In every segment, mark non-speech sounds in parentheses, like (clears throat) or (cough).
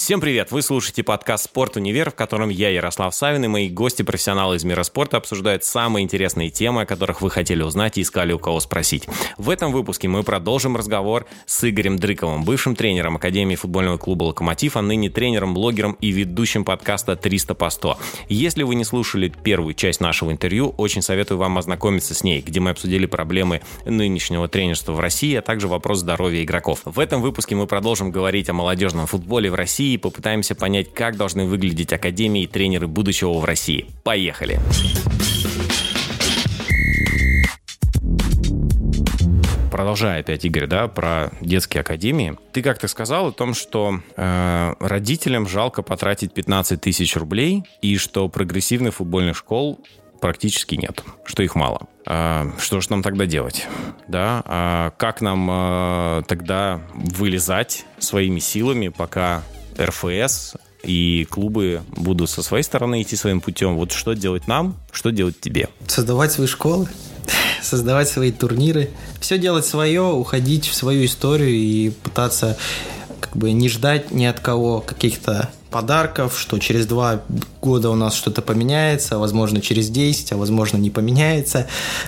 Всем привет! Вы слушаете подкаст «Спорт Универ», в котором я, Ярослав Савин, и мои гости-профессионалы из мира спорта обсуждают самые интересные темы, о которых вы хотели узнать и искали у кого спросить. В этом выпуске мы продолжим разговор с Игорем Дрыковым, бывшим тренером Академии футбольного клуба «Локомотив», а ныне тренером, блогером и ведущим подкаста «300 по 100». Если вы не слушали первую часть нашего интервью, очень советую вам ознакомиться с ней, где мы обсудили проблемы нынешнего тренерства в России, а также вопрос здоровья игроков. В этом выпуске мы продолжим говорить о молодежном футболе в России и попытаемся понять, как должны выглядеть академии и тренеры будущего в России. Поехали! продолжая опять, Игорь, да, про детские академии. Ты как-то сказал о том, что э, родителям жалко потратить 15 тысяч рублей и что прогрессивных футбольных школ практически нет, что их мало. А, что же нам тогда делать? Да? А как нам а, тогда вылезать своими силами, пока РФС и клубы будут со своей стороны идти своим путем. Вот что делать нам, что делать тебе? Создавать свои школы, (laughs) создавать свои турниры, все делать свое, уходить в свою историю и пытаться как бы не ждать ни от кого каких-то подарков, что через два года у нас что-то поменяется, возможно через 10, а возможно не поменяется.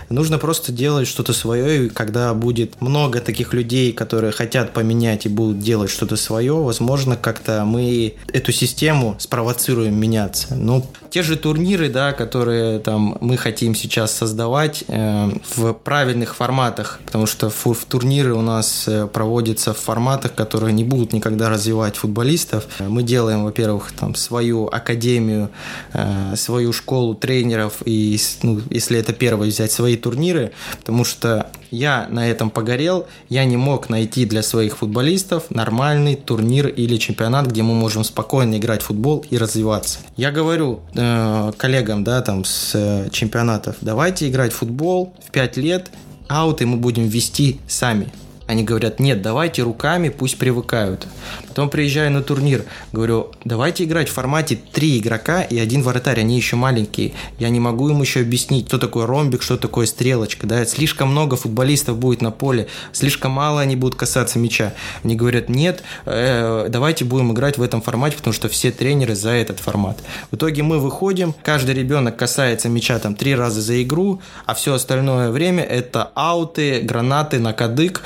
Нужно просто делать что-то свое, и когда будет много таких людей, которые хотят поменять и будут делать что-то свое, возможно, как-то мы эту систему спровоцируем меняться. Ну, те же турниры, да, которые там мы хотим сейчас создавать э, в правильных форматах, потому что в, в турниры у нас э, проводятся в форматах, которые не будут никогда развивать футболистов. Мы делаем, во-первых, там свою академию, э, свою школу тренеров и, ну, если это первое взять, свои турниры, потому что я на этом погорел, я не мог найти для своих футболистов нормальный турнир или чемпионат, где мы можем спокойно играть в футбол и развиваться. Я говорю э, коллегам, да, там с э, чемпионатов, давайте играть в футбол в 5 лет, ауты мы будем вести сами. Они говорят, нет, давайте руками, пусть привыкают. Потом приезжаю на турнир, говорю, давайте играть в формате три игрока и один вратарь, они еще маленькие. Я не могу им еще объяснить, что такое ромбик, что такое стрелочка. Да? Слишком много футболистов будет на поле, слишком мало они будут касаться мяча. Они говорят, нет, э, давайте будем играть в этом формате, потому что все тренеры за этот формат. В итоге мы выходим, каждый ребенок касается мяча там три раза за игру, а все остальное время это ауты, гранаты на кадык,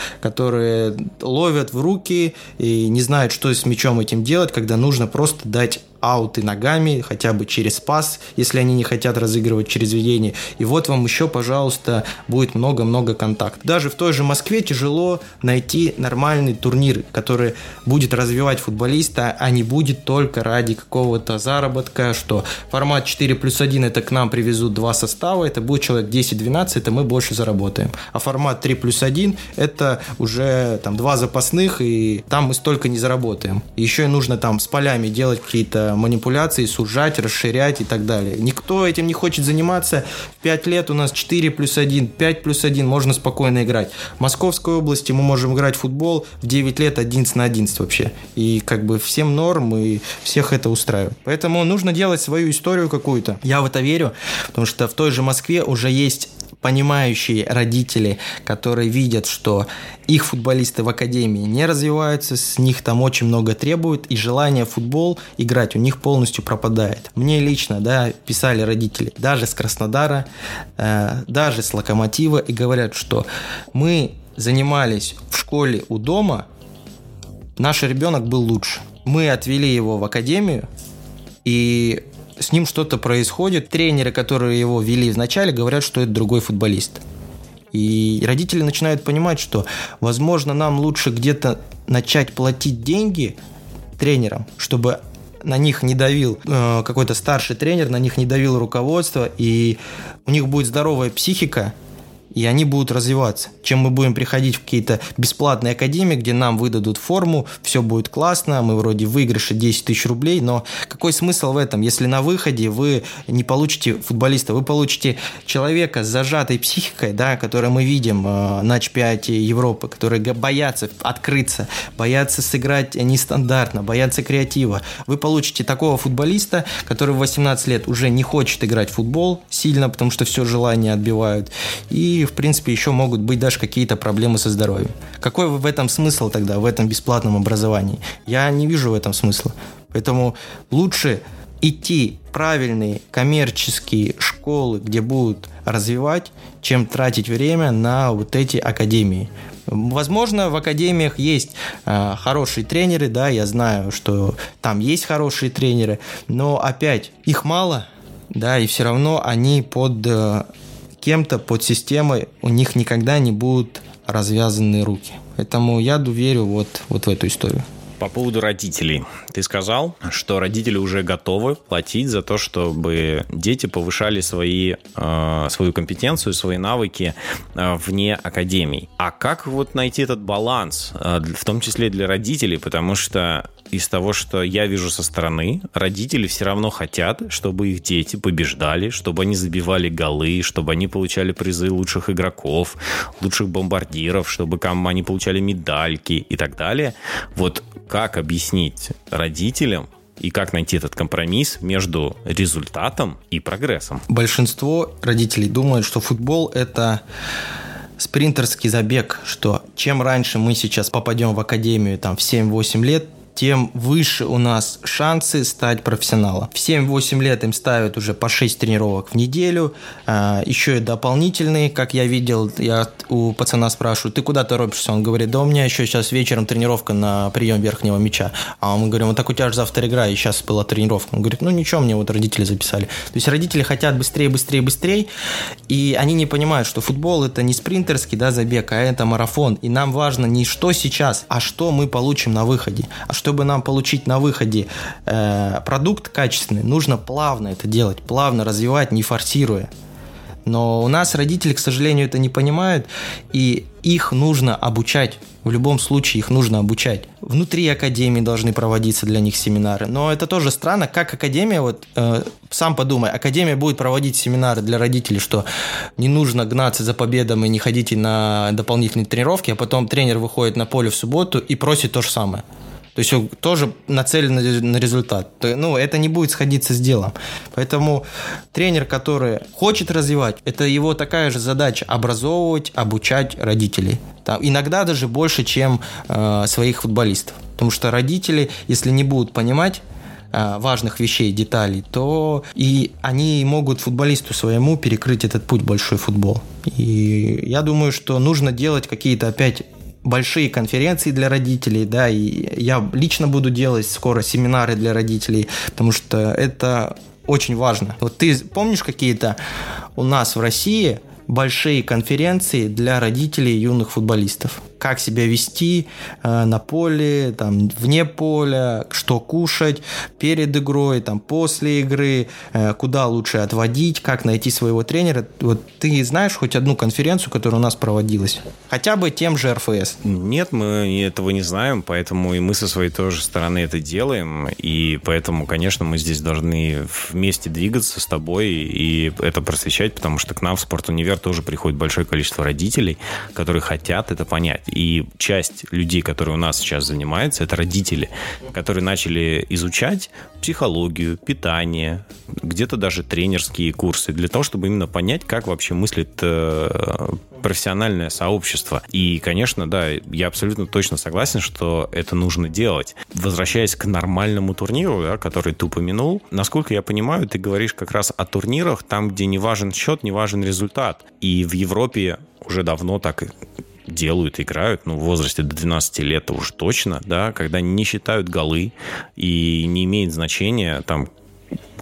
ловят в руки и не знают, что с мячом этим делать, когда нужно просто дать ауты ногами, хотя бы через пас, если они не хотят разыгрывать через ведение. И вот вам еще, пожалуйста, будет много-много контактов. Даже в той же Москве тяжело найти нормальный турнир, который будет развивать футболиста, а не будет только ради какого-то заработка, что формат 4 плюс 1 это к нам привезут два состава, это будет человек 10-12, это мы больше заработаем. А формат 3 плюс 1 это уже там два запасных, и там мы столько не заработаем. Еще и нужно там с полями делать какие-то манипуляции, сужать, расширять и так далее. Никто этим не хочет заниматься. В 5 лет у нас 4 плюс 1, 5 плюс 1, можно спокойно играть. В Московской области мы можем играть в футбол в 9 лет 11 на 11 вообще. И как бы всем норм, и всех это устраивает. Поэтому нужно делать свою историю какую-то. Я в это верю, потому что в той же Москве уже есть понимающие родители, которые видят, что их футболисты в академии не развиваются, с них там очень много требуют, и желание в футбол играть у них полностью пропадает. Мне лично, да, писали родители, даже с Краснодара, э, даже с Локомотива, и говорят, что мы занимались в школе у дома, наш ребенок был лучше. Мы отвели его в академию, и с ним что-то происходит. Тренеры, которые его вели вначале, говорят, что это другой футболист. И родители начинают понимать, что, возможно, нам лучше где-то начать платить деньги тренерам, чтобы на них не давил э, какой-то старший тренер, на них не давил руководство, и у них будет здоровая психика, и они будут развиваться. Чем мы будем приходить в какие-то бесплатные академии, где нам выдадут форму, все будет классно, мы вроде выигрыше 10 тысяч рублей, но какой смысл в этом, если на выходе вы не получите футболиста, вы получите человека с зажатой психикой, да, который мы видим э, на чемпионате Европы, которые боятся открыться, боятся сыграть нестандартно, боятся креатива. Вы получите такого футболиста, который в 18 лет уже не хочет играть в футбол сильно, потому что все желание отбивают, и в принципе, еще могут быть даже какие-то проблемы со здоровьем. Какой в этом смысл тогда, в этом бесплатном образовании? Я не вижу в этом смысла. Поэтому лучше идти правильные коммерческие школы, где будут развивать, чем тратить время на вот эти академии. Возможно, в академиях есть э, хорошие тренеры, да, я знаю, что там есть хорошие тренеры, но опять их мало, да, и все равно они под э, кем-то, под системой, у них никогда не будут развязаны руки. Поэтому я верю вот, вот в эту историю. По поводу родителей. Ты сказал, что родители уже готовы платить за то, чтобы дети повышали свои, э, свою компетенцию, свои навыки э, вне академий. А как вот найти этот баланс, э, в том числе для родителей? Потому что из того, что я вижу со стороны, родители все равно хотят, чтобы их дети побеждали, чтобы они забивали голы, чтобы они получали призы лучших игроков, лучших бомбардиров, чтобы они получали медальки и так далее. Вот как объяснить родителям, и как найти этот компромисс между результатом и прогрессом? Большинство родителей думают, что футбол это спринтерский забег, что чем раньше мы сейчас попадем в академию там, в 7-8 лет, тем выше у нас шансы стать профессионалом. В 7-8 лет им ставят уже по 6 тренировок в неделю, а, еще и дополнительные, как я видел, я у пацана спрашиваю, ты куда торопишься? Он говорит, да у меня еще сейчас вечером тренировка на прием верхнего мяча. А мы говорим, вот так у тебя же завтра игра, и сейчас была тренировка. Он говорит, ну ничего, мне вот родители записали. То есть родители хотят быстрее, быстрее, быстрее, и они не понимают, что футбол это не спринтерский да, забег, а это марафон. И нам важно не что сейчас, а что мы получим на выходе. А что чтобы нам получить на выходе э, продукт качественный, нужно плавно это делать, плавно развивать, не форсируя. Но у нас родители, к сожалению, это не понимают, и их нужно обучать. В любом случае их нужно обучать. Внутри академии должны проводиться для них семинары. Но это тоже странно, как академия, вот э, сам подумай, академия будет проводить семинары для родителей, что не нужно гнаться за победом и не ходите на дополнительные тренировки, а потом тренер выходит на поле в субботу и просит то же самое. То есть он тоже нацелен на результат. Ну, это не будет сходиться с делом. Поэтому тренер, который хочет развивать, это его такая же задача – образовывать, обучать родителей. Там, иногда даже больше, чем э, своих футболистов. Потому что родители, если не будут понимать, э, важных вещей, деталей, то и они могут футболисту своему перекрыть этот путь большой футбол. И я думаю, что нужно делать какие-то опять большие конференции для родителей, да, и я лично буду делать скоро семинары для родителей, потому что это очень важно. Вот ты помнишь какие-то у нас в России большие конференции для родителей юных футболистов? Как себя вести э, на поле, там, вне поля, что кушать перед игрой, там, после игры, э, куда лучше отводить, как найти своего тренера. Вот ты знаешь хоть одну конференцию, которая у нас проводилась? Хотя бы тем же РФС. Нет, мы этого не знаем, поэтому и мы со своей тоже стороны это делаем, и поэтому, конечно, мы здесь должны вместе двигаться с тобой и это просвещать, потому что к нам в спорт-универ тоже приходит большое количество родителей, которые хотят это понять. И часть людей, которые у нас сейчас занимаются, это родители, которые начали изучать психологию, питание, где-то даже тренерские курсы, для того, чтобы именно понять, как вообще мыслит э, профессиональное сообщество. И, конечно, да, я абсолютно точно согласен, что это нужно делать. Возвращаясь к нормальному турниру, да, который ты упомянул, насколько я понимаю, ты говоришь как раз о турнирах, там, где не важен счет, не важен результат. И в Европе уже давно так делают, играют, ну, в возрасте до 12 лет уж точно, да, когда не считают голы и не имеет значения, там,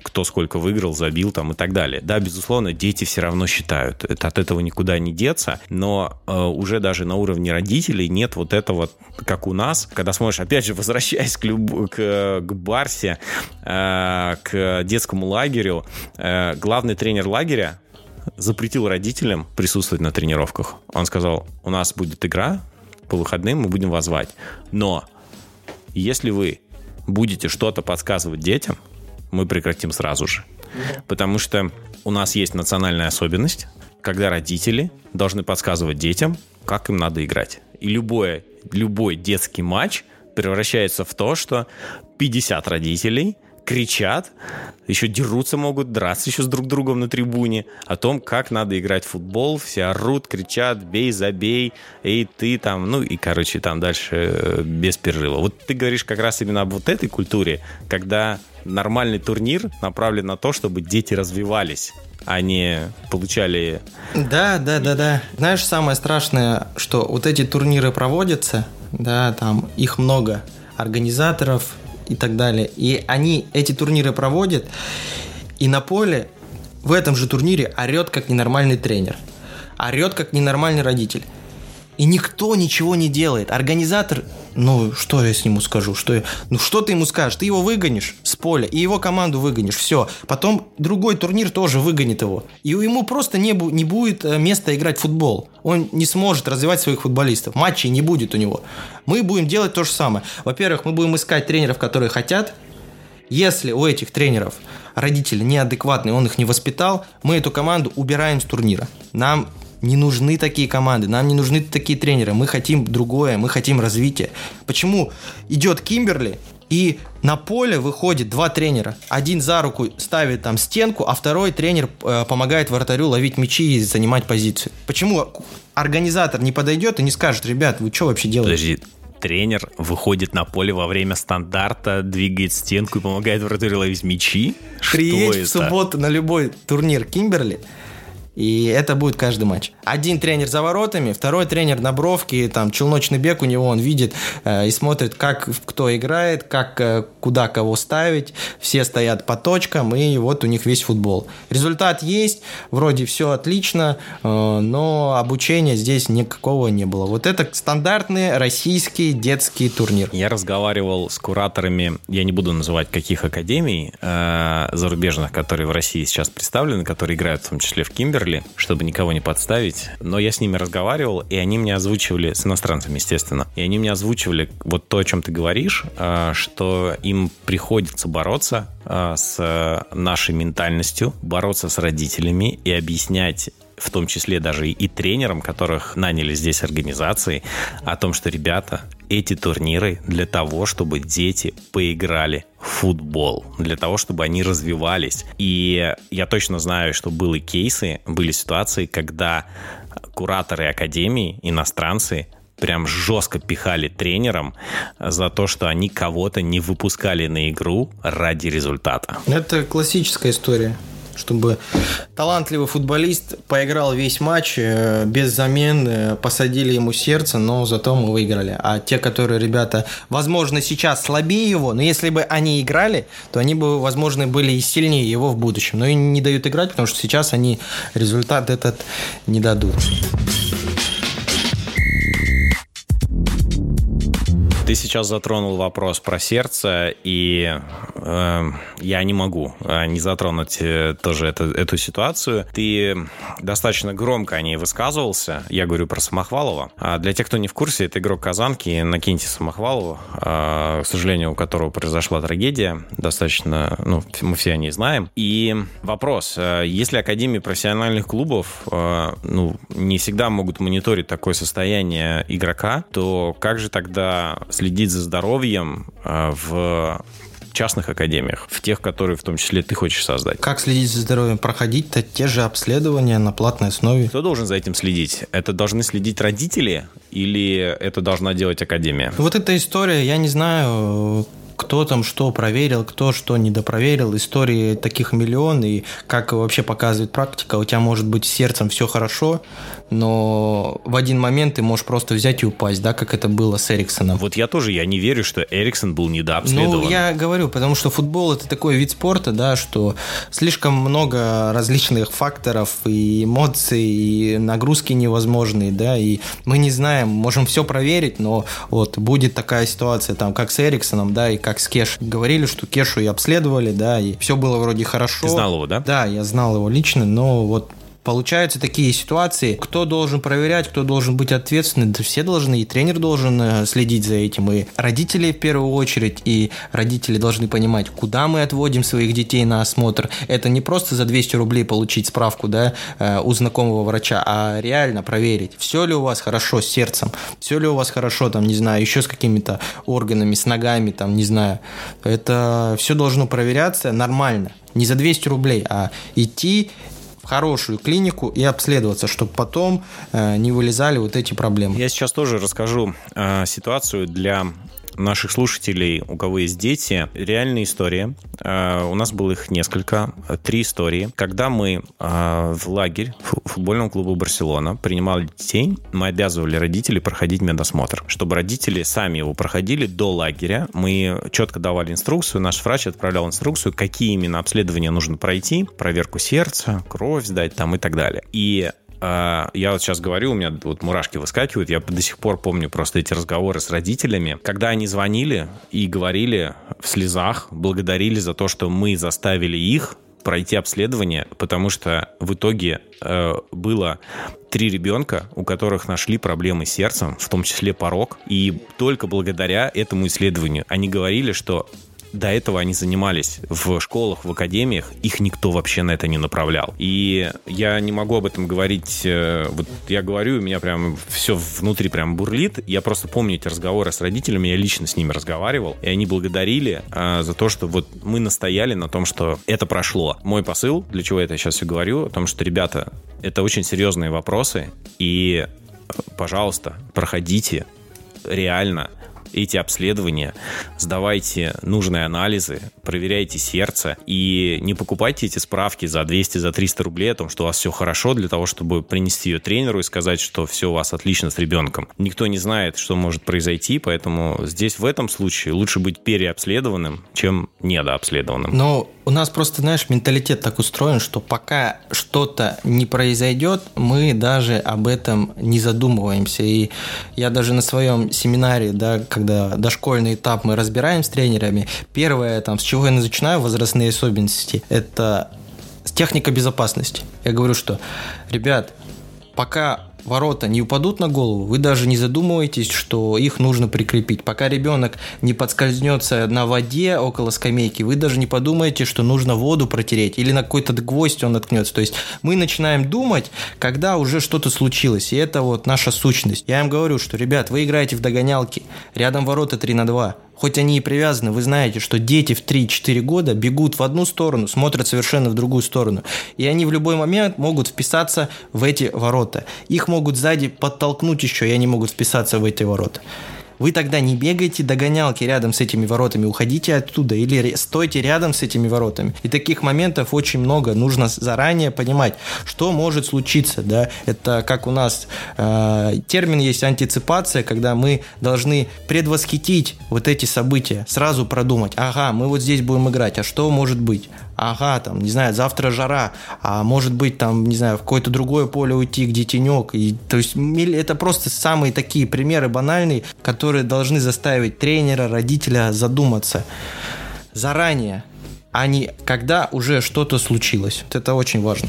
кто сколько выиграл, забил там и так далее. Да, безусловно, дети все равно считают. Это, от этого никуда не деться, но э, уже даже на уровне родителей нет вот этого, как у нас, когда смотришь, опять же, возвращаясь к, люб... к, к Барсе, э, к детскому лагерю, э, главный тренер лагеря запретил родителям присутствовать на тренировках. Он сказал, у нас будет игра, по выходным мы будем вас звать. Но если вы будете что-то подсказывать детям, мы прекратим сразу же. Потому что у нас есть национальная особенность, когда родители должны подсказывать детям, как им надо играть. И любой, любой детский матч превращается в то, что 50 родителей кричат, еще дерутся могут, драться еще с друг другом на трибуне, о том, как надо играть в футбол, все орут, кричат, бей, забей, эй, ты там, ну и, короче, там дальше э, без перерыва. Вот ты говоришь как раз именно об вот этой культуре, когда нормальный турнир направлен на то, чтобы дети развивались, а не получали... Да, да, да, да. Знаешь, самое страшное, что вот эти турниры проводятся, да, там их много, организаторов, и так далее. И они эти турниры проводят, и на поле в этом же турнире орет как ненормальный тренер. Орет как ненормальный родитель. И никто ничего не делает. Организатор, ну, что я с нему скажу? Что я... Ну, что ты ему скажешь? Ты его выгонишь с поля, и его команду выгонишь. Все. Потом другой турнир тоже выгонит его. И ему просто не, бу- не будет э, места играть в футбол. Он не сможет развивать своих футболистов. Матчей не будет у него. Мы будем делать то же самое. Во-первых, мы будем искать тренеров, которые хотят. Если у этих тренеров родители неадекватные, он их не воспитал, мы эту команду убираем с турнира. Нам не нужны такие команды, нам не нужны такие тренеры. Мы хотим другое, мы хотим развития. Почему идет Кимберли, и на поле выходит два тренера. Один за руку ставит там стенку, а второй тренер э, помогает вратарю ловить мячи и занимать позицию. Почему организатор не подойдет и не скажет, ребят, вы что вообще делаете? Подожди, тренер выходит на поле во время стандарта, двигает стенку и помогает вратарю ловить мячи? Приедь в субботу на любой турнир Кимберли, и это будет каждый матч. Один тренер за воротами, второй тренер на бровке, там челночный бег у него, он видит э, и смотрит, как кто играет, как э, куда кого ставить. Все стоят по точкам, и вот у них весь футбол. Результат есть, вроде все отлично, э, но обучения здесь никакого не было. Вот это стандартный российский детский турнир. Я разговаривал с кураторами, я не буду называть каких академий э, зарубежных, которые в России сейчас представлены, которые играют в том числе в Кимбер, Берли, чтобы никого не подставить. Но я с ними разговаривал, и они мне озвучивали, с иностранцами, естественно, и они мне озвучивали вот то, о чем ты говоришь, а, что им приходится бороться а, с нашей ментальностью, бороться с родителями и объяснять в том числе даже и тренерам, которых наняли здесь организации, о том, что, ребята, эти турниры для того, чтобы дети поиграли в футбол, для того, чтобы они развивались. И я точно знаю, что были кейсы, были ситуации, когда кураторы академии, иностранцы, прям жестко пихали тренерам за то, что они кого-то не выпускали на игру ради результата. Это классическая история чтобы талантливый футболист поиграл весь матч э, без замен, э, посадили ему сердце, но зато мы выиграли. А те, которые ребята, возможно, сейчас слабее его, но если бы они играли, то они бы, возможно, были и сильнее его в будущем. Но и не дают играть, потому что сейчас они результат этот не дадут. Ты сейчас затронул вопрос про сердце, и э, я не могу э, не затронуть э, тоже это, эту ситуацию. Ты достаточно громко о ней высказывался. Я говорю про Самохвалова. А для тех, кто не в курсе, это игрок Казанки. Накиньте Самохвалову, э, к сожалению, у которого произошла трагедия. Достаточно, ну, мы все о ней знаем. И вопрос, э, если Академии профессиональных клубов э, ну, не всегда могут мониторить такое состояние игрока, то как же тогда следить за здоровьем а, в частных академиях, в тех, которые в том числе ты хочешь создать. Как следить за здоровьем? Проходить-то те же обследования на платной основе. Кто должен за этим следить? Это должны следить родители или это должна делать академия? Вот эта история, я не знаю, кто там что проверил, кто что недопроверил. Истории таких миллион, и как вообще показывает практика, у тебя может быть с сердцем все хорошо, но в один момент ты можешь просто взять и упасть, да, как это было с Эриксоном. Вот я тоже, я не верю, что Эриксон был недообследован. Ну, я говорю, потому что футбол это такой вид спорта, да, что слишком много различных факторов и эмоций, и нагрузки невозможные, да, и мы не знаем, можем все проверить, но вот будет такая ситуация, там, как с Эриксоном, да, и как с Кеш. Говорили, что Кешу и обследовали, да, и все было вроде хорошо. Ты знал его, да? Да, я знал его лично, но вот получаются такие ситуации, кто должен проверять, кто должен быть ответственным, да все должны, и тренер должен э, следить за этим, и родители в первую очередь, и родители должны понимать, куда мы отводим своих детей на осмотр. Это не просто за 200 рублей получить справку, да, э, у знакомого врача, а реально проверить, все ли у вас хорошо с сердцем, все ли у вас хорошо, там, не знаю, еще с какими-то органами, с ногами, там, не знаю. Это все должно проверяться нормально. Не за 200 рублей, а идти хорошую клинику и обследоваться, чтобы потом э, не вылезали вот эти проблемы. Я сейчас тоже расскажу э, ситуацию для наших слушателей, у кого есть дети, реальная история. А, у нас было их несколько, три истории. Когда мы а, в лагерь футбольного клуба «Барселона» принимали детей, мы обязывали родителей проходить медосмотр. Чтобы родители сами его проходили до лагеря, мы четко давали инструкцию, наш врач отправлял инструкцию, какие именно обследования нужно пройти, проверку сердца, кровь сдать там и так далее. И я вот сейчас говорю, у меня вот мурашки выскакивают, я до сих пор помню просто эти разговоры с родителями, когда они звонили и говорили в слезах, благодарили за то, что мы заставили их пройти обследование, потому что в итоге э, было три ребенка, у которых нашли проблемы с сердцем, в том числе порог, и только благодаря этому исследованию они говорили, что до этого они занимались в школах, в академиях, их никто вообще на это не направлял. И я не могу об этом говорить, э, вот я говорю, у меня прям все внутри прям бурлит. Я просто помню эти разговоры с родителями, я лично с ними разговаривал, и они благодарили а, за то, что вот мы настояли на том, что это прошло. Мой посыл, для чего это сейчас все говорю, о том, что, ребята, это очень серьезные вопросы, и, пожалуйста, проходите реально эти обследования, сдавайте нужные анализы, проверяйте сердце и не покупайте эти справки за 200, за 300 рублей о том, что у вас все хорошо, для того, чтобы принести ее тренеру и сказать, что все у вас отлично с ребенком. Никто не знает, что может произойти, поэтому здесь в этом случае лучше быть переобследованным, чем недообследованным. Но у нас просто, знаешь, менталитет так устроен, что пока что-то не произойдет, мы даже об этом не задумываемся. И я даже на своем семинаре, да, когда дошкольный этап мы разбираем с тренерами, первое, там, с чего я начинаю, возрастные особенности, это техника безопасности. Я говорю, что, ребят, пока ворота не упадут на голову, вы даже не задумываетесь, что их нужно прикрепить. Пока ребенок не подскользнется на воде около скамейки, вы даже не подумаете, что нужно воду протереть или на какой-то гвоздь он наткнется. То есть мы начинаем думать, когда уже что-то случилось, и это вот наша сущность. Я им говорю, что, ребят, вы играете в догонялки, рядом ворота 3 на 2, Хоть они и привязаны, вы знаете, что дети в 3-4 года бегут в одну сторону, смотрят совершенно в другую сторону. И они в любой момент могут вписаться в эти ворота. Их могут сзади подтолкнуть еще, и они могут вписаться в эти ворота. Вы тогда не бегайте догонялки рядом с этими воротами, уходите оттуда или стойте рядом с этими воротами. И таких моментов очень много. Нужно заранее понимать, что может случиться. Да? Это как у нас э, термин есть антиципация, когда мы должны предвосхитить вот эти события, сразу продумать, ага, мы вот здесь будем играть, а что может быть? Ага, там, не знаю, завтра жара, а может быть, там, не знаю, в какое-то другое поле уйти, где тенек. И, то есть это просто самые такие примеры банальные, которые должны заставить тренера, родителя задуматься заранее, а не когда уже что-то случилось. Вот это очень важно.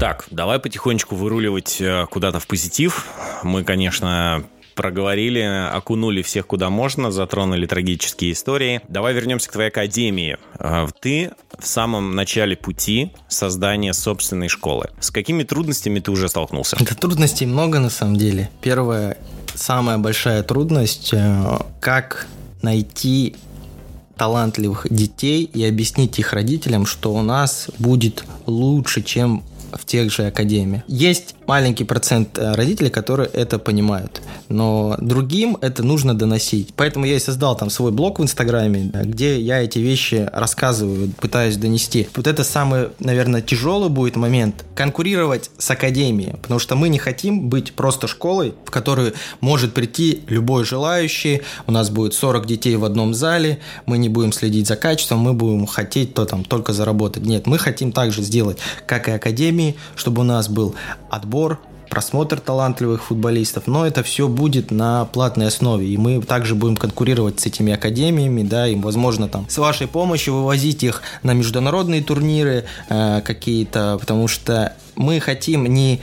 Так, давай потихонечку выруливать э, куда-то в позитив. Мы, конечно, проговорили, окунули всех куда можно, затронули трагические истории. Давай вернемся к твоей академии. А, ты в самом начале пути создания собственной школы. С какими трудностями ты уже столкнулся? Да, трудностей много на самом деле. Первая, самая большая трудность, э, как найти талантливых детей и объяснить их родителям, что у нас будет лучше, чем в тех же академиях. Есть маленький процент э, родителей, которые это понимают, но другим это нужно доносить. Поэтому я и создал там свой блог в Инстаграме, где я эти вещи рассказываю, пытаюсь донести. Вот это самый, наверное, тяжелый будет момент конкурировать с академией, потому что мы не хотим быть просто школой, в которую может прийти любой желающий, у нас будет 40 детей в одном зале, мы не будем следить за качеством, мы будем хотеть то там только заработать. Нет, мы хотим также сделать, как и академия, академии, чтобы у нас был отбор, просмотр талантливых футболистов, но это все будет на платной основе, и мы также будем конкурировать с этими академиями, да, и, возможно, там с вашей помощью вывозить их на международные турниры э, какие-то, потому что мы хотим не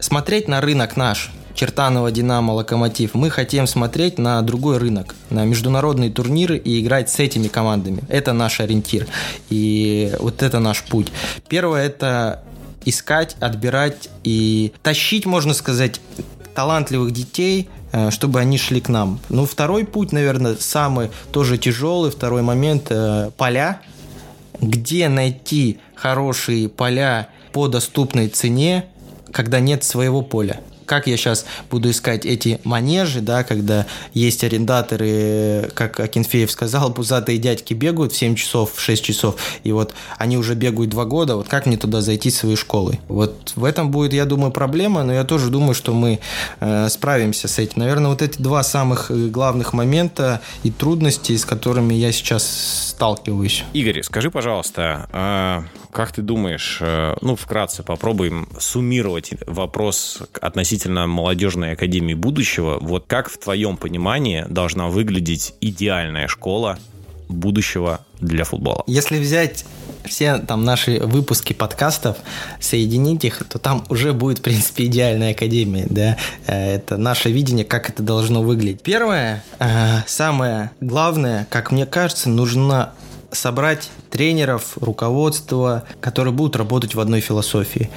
смотреть на рынок наш, Чертанова, Динамо, Локомотив. Мы хотим смотреть на другой рынок, на международные турниры и играть с этими командами. Это наш ориентир. И вот это наш путь. Первое – это искать, отбирать и тащить, можно сказать, талантливых детей, э, чтобы они шли к нам. Ну, второй путь, наверное, самый тоже тяжелый, второй момент э, – поля. Где найти хорошие поля по доступной цене, когда нет своего поля? Как я сейчас буду искать эти манежи, да, когда есть арендаторы, как Акинфеев сказал, пузатые дядьки бегают в 7 часов, в 6 часов, и вот они уже бегают 2 года, вот как мне туда зайти своей школой? Вот в этом будет, я думаю, проблема, но я тоже думаю, что мы э, справимся с этим. Наверное, вот эти два самых э, главных момента и трудности, с которыми я сейчас сталкиваюсь. Игорь, скажи, пожалуйста, а как ты думаешь, э, ну, вкратце попробуем суммировать вопрос относительно молодежной академии будущего. Вот как в твоем понимании должна выглядеть идеальная школа будущего для футбола? Если взять все там наши выпуски подкастов, соединить их, то там уже будет, в принципе, идеальная академия, да. Э, это наше видение, как это должно выглядеть. Первое, э, самое главное, как мне кажется, нужно собрать тренеров, руководство, которые будут работать в одной философии.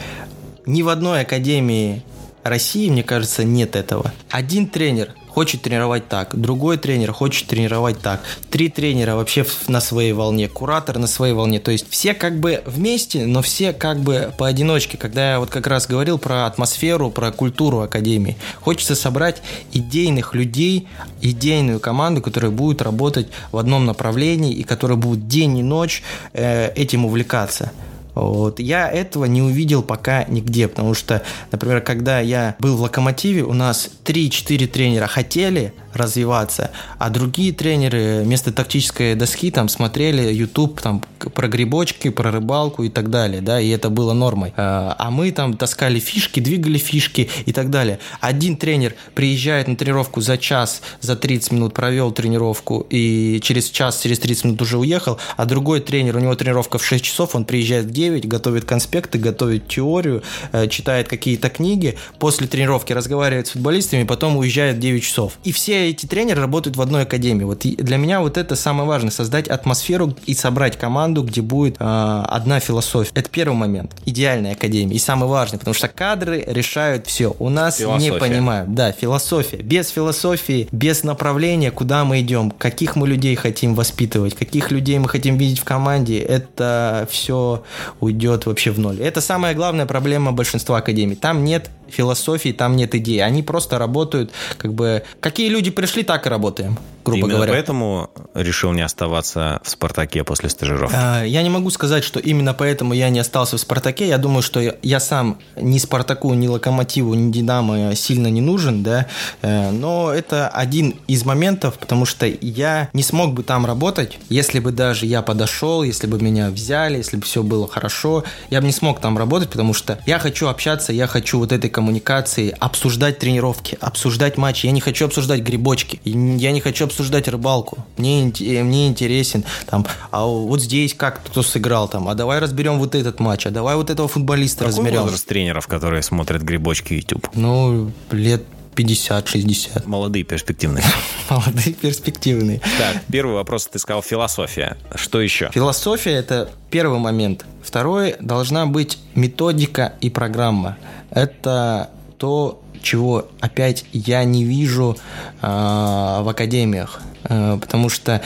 Ни в одной академии России, мне кажется, нет этого. Один тренер хочет тренировать так, другой тренер хочет тренировать так, три тренера вообще на своей волне, куратор на своей волне. То есть все как бы вместе, но все как бы поодиночке. Когда я вот как раз говорил про атмосферу, про культуру академии, хочется собрать идейных людей, идейную команду, которая будет работать в одном направлении и которая будет день и ночь э, этим увлекаться. Вот. Я этого не увидел пока нигде, потому что, например, когда я был в «Локомотиве», у нас 3-4 тренера хотели развиваться, а другие тренеры вместо тактической доски там смотрели YouTube там про грибочки, про рыбалку и так далее, да, и это было нормой. А, а мы там таскали фишки, двигали фишки и так далее. Один тренер приезжает на тренировку за час, за 30 минут провел тренировку и через час, через 30 минут уже уехал, а другой тренер, у него тренировка в 6 часов, он приезжает в 9, готовит конспекты, готовит теорию, э, читает какие-то книги, после тренировки разговаривает с футболистами, потом уезжает в 9 часов. И все эти тренеры работают в одной академии. Вот для меня вот это самое важное, создать атмосферу и собрать команду, где будет э, одна философия. Это первый момент. Идеальная академия. И самый важный, потому что кадры решают все. У нас философия. не понимают. Да, философия. Без философии, без направления, куда мы идем, каких мы людей хотим воспитывать, каких людей мы хотим видеть в команде, это все уйдет вообще в ноль. Это самая главная проблема большинства академий. Там нет философии, там нет идей. Они просто работают, как бы, какие люди пришли, так и работаем, грубо именно говоря. поэтому решил не оставаться в «Спартаке» после стажировки? А, я не могу сказать, что именно поэтому я не остался в «Спартаке». Я думаю, что я сам ни «Спартаку», ни «Локомотиву», ни «Динамо» сильно не нужен, да, э, но это один из моментов, потому что я не смог бы там работать, если бы даже я подошел, если бы меня взяли, если бы все было хорошо, я бы не смог там работать, потому что я хочу общаться, я хочу вот этой коммуникации, обсуждать тренировки, обсуждать матчи. Я не хочу обсуждать грибочки, я не хочу обсуждать рыбалку. Мне, мне интересен там, а вот здесь как кто сыграл там, а давай разберем вот этот матч, а давай вот этого футболиста Какой разберем. возраст тренеров, которые смотрят грибочки YouTube? Ну, лет 50-60. Молодые, перспективные. (laughs) Молодые, перспективные. Так, первый вопрос ты сказал философия. Что еще? Философия – это первый момент. Второй – должна быть методика и программа. Это то, чего опять я не вижу э, в академиях, э, потому что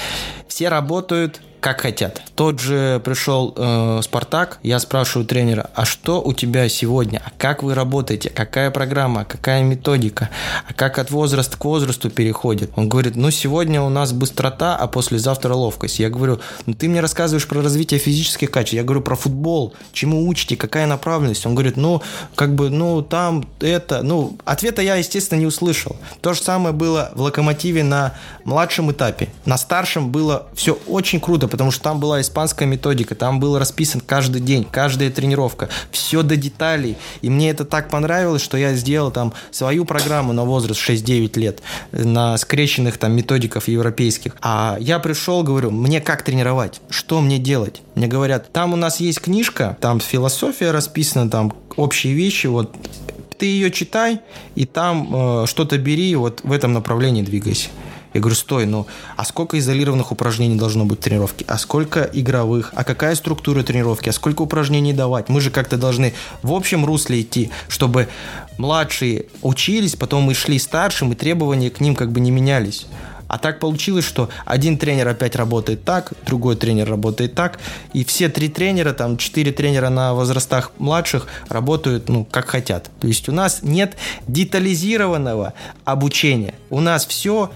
все работают как хотят. Тот же пришел э, Спартак, я спрашиваю тренера, а что у тебя сегодня? А как вы работаете? Какая программа? Какая методика? А как от возраста к возрасту переходит? Он говорит, ну сегодня у нас быстрота, а послезавтра ловкость. Я говорю, ну ты мне рассказываешь про развитие физических качеств. Я говорю про футбол. Чему учите? Какая направленность? Он говорит, ну как бы, ну там это, ну ответа я, естественно, не услышал. То же самое было в Локомотиве на младшем этапе. На старшем было все очень круто, потому что там была испанская методика, там был расписан каждый день, каждая тренировка, все до деталей. И мне это так понравилось, что я сделал там свою программу на возраст 6-9 лет, на скрещенных там методиках европейских. А я пришел, говорю, мне как тренировать? Что мне делать? Мне говорят, там у нас есть книжка, там философия расписана, там общие вещи, вот ты ее читай, и там э, что-то бери, вот в этом направлении двигайся. Я говорю, стой, ну, а сколько изолированных упражнений должно быть в тренировке? А сколько игровых? А какая структура тренировки? А сколько упражнений давать? Мы же как-то должны в общем русле идти, чтобы младшие учились, потом мы шли старшим, и требования к ним как бы не менялись. А так получилось, что один тренер опять работает так, другой тренер работает так, и все три тренера, там четыре тренера на возрастах младших работают, ну, как хотят. То есть у нас нет детализированного обучения. У нас все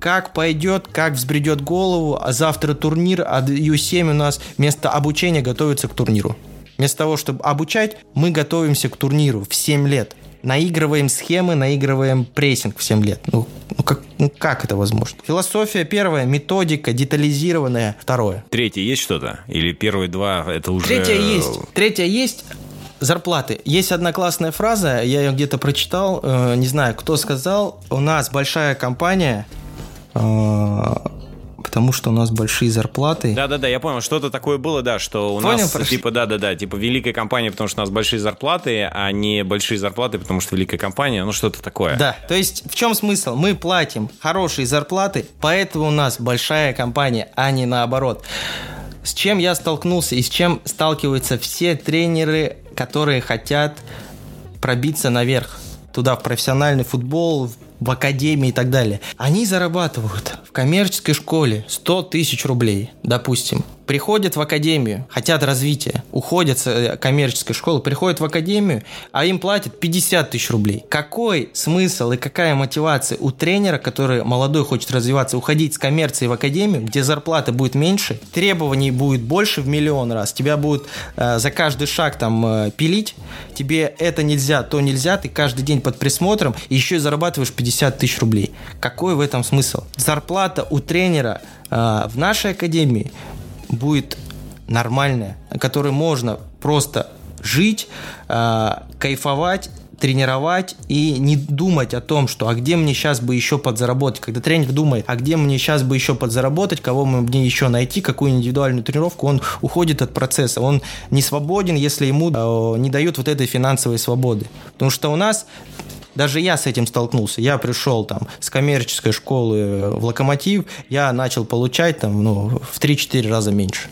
как пойдет, как взбредет голову, а завтра турнир, а U7 у нас вместо обучения готовится к турниру. Вместо того, чтобы обучать, мы готовимся к турниру в 7 лет наигрываем схемы, наигрываем прессинг в 7 лет. Ну, ну, как, ну как это возможно? Философия первая, методика детализированная второе. Третье есть что-то? Или первые два это уже... Третье есть. Третье есть. Зарплаты. Есть одна классная фраза, я ее где-то прочитал, э, не знаю, кто сказал. У нас большая компания, потому что у нас большие зарплаты. Да-да-да, я понял, что-то такое было, да, что у понял, нас, прошли? типа, да-да-да, типа, великая компания, потому что у нас большие зарплаты, а не большие зарплаты, потому что великая компания, ну, что-то такое. Да, то есть в чем смысл? Мы платим хорошие зарплаты, поэтому у нас большая компания, а не наоборот. С чем я столкнулся и с чем сталкиваются все тренеры, которые хотят пробиться наверх, туда, в профессиональный футбол, в в академии и так далее. Они зарабатывают в коммерческой школе 100 тысяч рублей, допустим приходят в академию, хотят развития, уходят с э, коммерческой школы, приходят в академию, а им платят 50 тысяч рублей. Какой смысл и какая мотивация у тренера, который молодой хочет развиваться, уходить с коммерции в академию, где зарплата будет меньше, требований будет больше в миллион раз, тебя будут э, за каждый шаг там э, пилить, тебе это нельзя, то нельзя, ты каждый день под присмотром и еще и зарабатываешь 50 тысяч рублей. Какой в этом смысл? Зарплата у тренера э, в нашей академии будет нормальная, на которой можно просто жить, э, кайфовать, тренировать и не думать о том, что а где мне сейчас бы еще подзаработать. Когда тренер думает, а где мне сейчас бы еще подзаработать, кого мне еще найти, какую индивидуальную тренировку, он уходит от процесса. Он не свободен, если ему э, не дают вот этой финансовой свободы. Потому что у нас даже я с этим столкнулся. Я пришел там с коммерческой школы в Локомотив, я начал получать там, ну, в 3-4 раза меньше.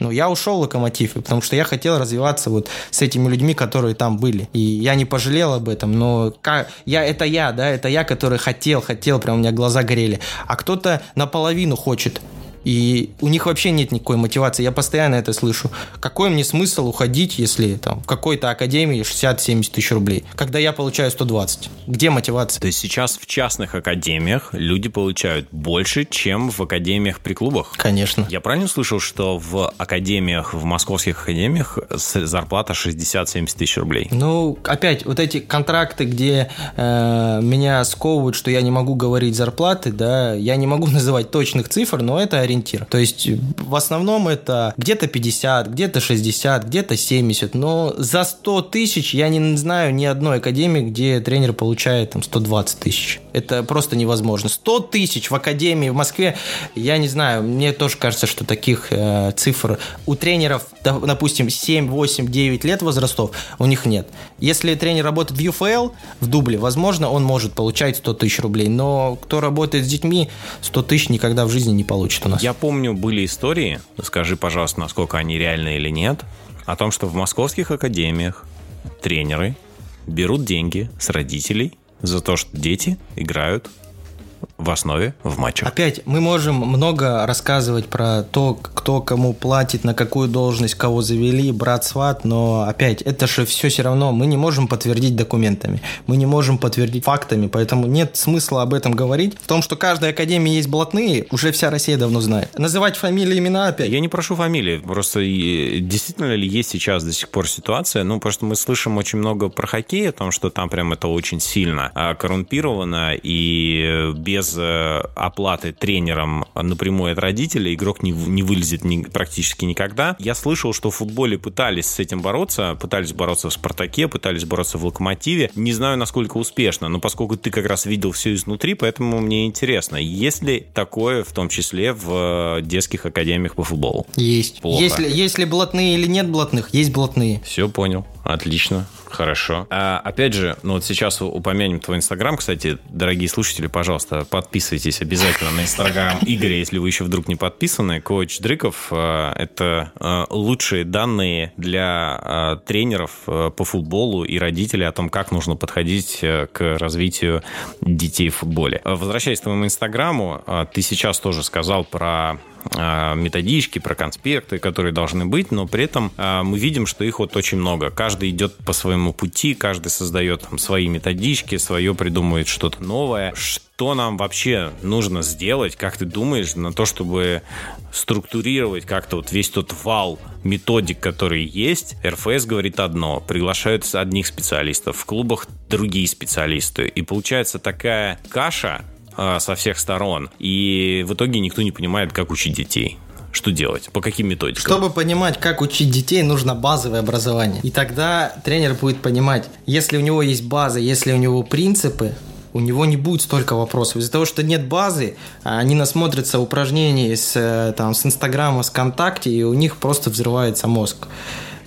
Ну, я ушел в Локомотив, потому что я хотел развиваться вот с этими людьми, которые там были. И я не пожалел об этом, но как, я, это я, да, это я, который хотел, хотел, прям у меня глаза горели. А кто-то наполовину хочет и у них вообще нет никакой мотивации. Я постоянно это слышу. Какой мне смысл уходить, если там в какой-то академии 60-70 тысяч рублей, когда я получаю 120? Где мотивация? То есть сейчас в частных академиях люди получают больше, чем в академиях при клубах? Конечно. Я правильно слышал, что в академиях, в московских академиях зарплата 60-70 тысяч рублей? Ну, опять, вот эти контракты, где э, меня сковывают, что я не могу говорить зарплаты, да, я не могу (laughs) называть точных цифр, но это ориентир. То есть в основном это где-то 50, где-то 60, где-то 70, но за 100 тысяч я не знаю ни одной академии, где тренер получает там 120 тысяч. Это просто невозможно. 100 тысяч в академии в Москве, я не знаю, мне тоже кажется, что таких э, цифр у тренеров, допустим, 7, 8, 9 лет возрастов, у них нет. Если тренер работает в UFL, в дубле, возможно, он может получать 100 тысяч рублей, но кто работает с детьми, 100 тысяч никогда в жизни не получит у нас. Я помню, были истории, скажи, пожалуйста, насколько они реальны или нет, о том, что в московских академиях тренеры берут деньги с родителей за то, что дети играют в основе в матчах. Опять, мы можем много рассказывать про то, кто кому платит, на какую должность кого завели, брат, сват, но опять, это же все все равно мы не можем подтвердить документами, мы не можем подтвердить фактами, поэтому нет смысла об этом говорить. В том, что каждой академии есть блатные, уже вся Россия давно знает. Называть фамилии, имена опять. Я не прошу фамилии, просто действительно ли есть сейчас до сих пор ситуация, ну, просто мы слышим очень много про хоккей, о том, что там прям это очень сильно коррумпировано и без без э, оплаты тренером напрямую от родителей игрок не, не вылезет ни, практически никогда. Я слышал, что в футболе пытались с этим бороться, пытались бороться в «Спартаке», пытались бороться в «Локомотиве». Не знаю, насколько успешно, но поскольку ты как раз видел все изнутри, поэтому мне интересно, есть ли такое в том числе в э, детских академиях по футболу? Есть. Плохо. Если, если блатные или нет блатных, есть блатные. Все понял. Отлично. Хорошо. А, опять же, ну вот сейчас упомянем твой инстаграм. Кстати, дорогие слушатели, пожалуйста, подписывайтесь обязательно на инстаграм Игоря, если вы еще вдруг не подписаны. Коуч Дрыков а, – это а, лучшие данные для а, тренеров по футболу и родителей о том, как нужно подходить к развитию детей в футболе. Возвращаясь к твоему инстаграму, ты сейчас тоже сказал про методички, про конспекты, которые должны быть, но при этом а, мы видим, что их вот очень много. Каждый идет по своему пути, каждый создает там свои методички, свое придумывает что-то новое. Что нам вообще нужно сделать, как ты думаешь, на то, чтобы структурировать как-то вот весь тот вал методик, который есть? РФС говорит одно, приглашают одних специалистов, в клубах другие специалисты. И получается такая каша, а, со всех сторон. И в итоге никто не понимает, как учить детей что делать? По каким методикам? Чтобы понимать, как учить детей, нужно базовое образование. И тогда тренер будет понимать, если у него есть база, если у него принципы, у него не будет столько вопросов. Из-за того, что нет базы, они насмотрятся упражнений с, э, там, с Инстаграма, с ВКонтакте, и у них просто взрывается мозг.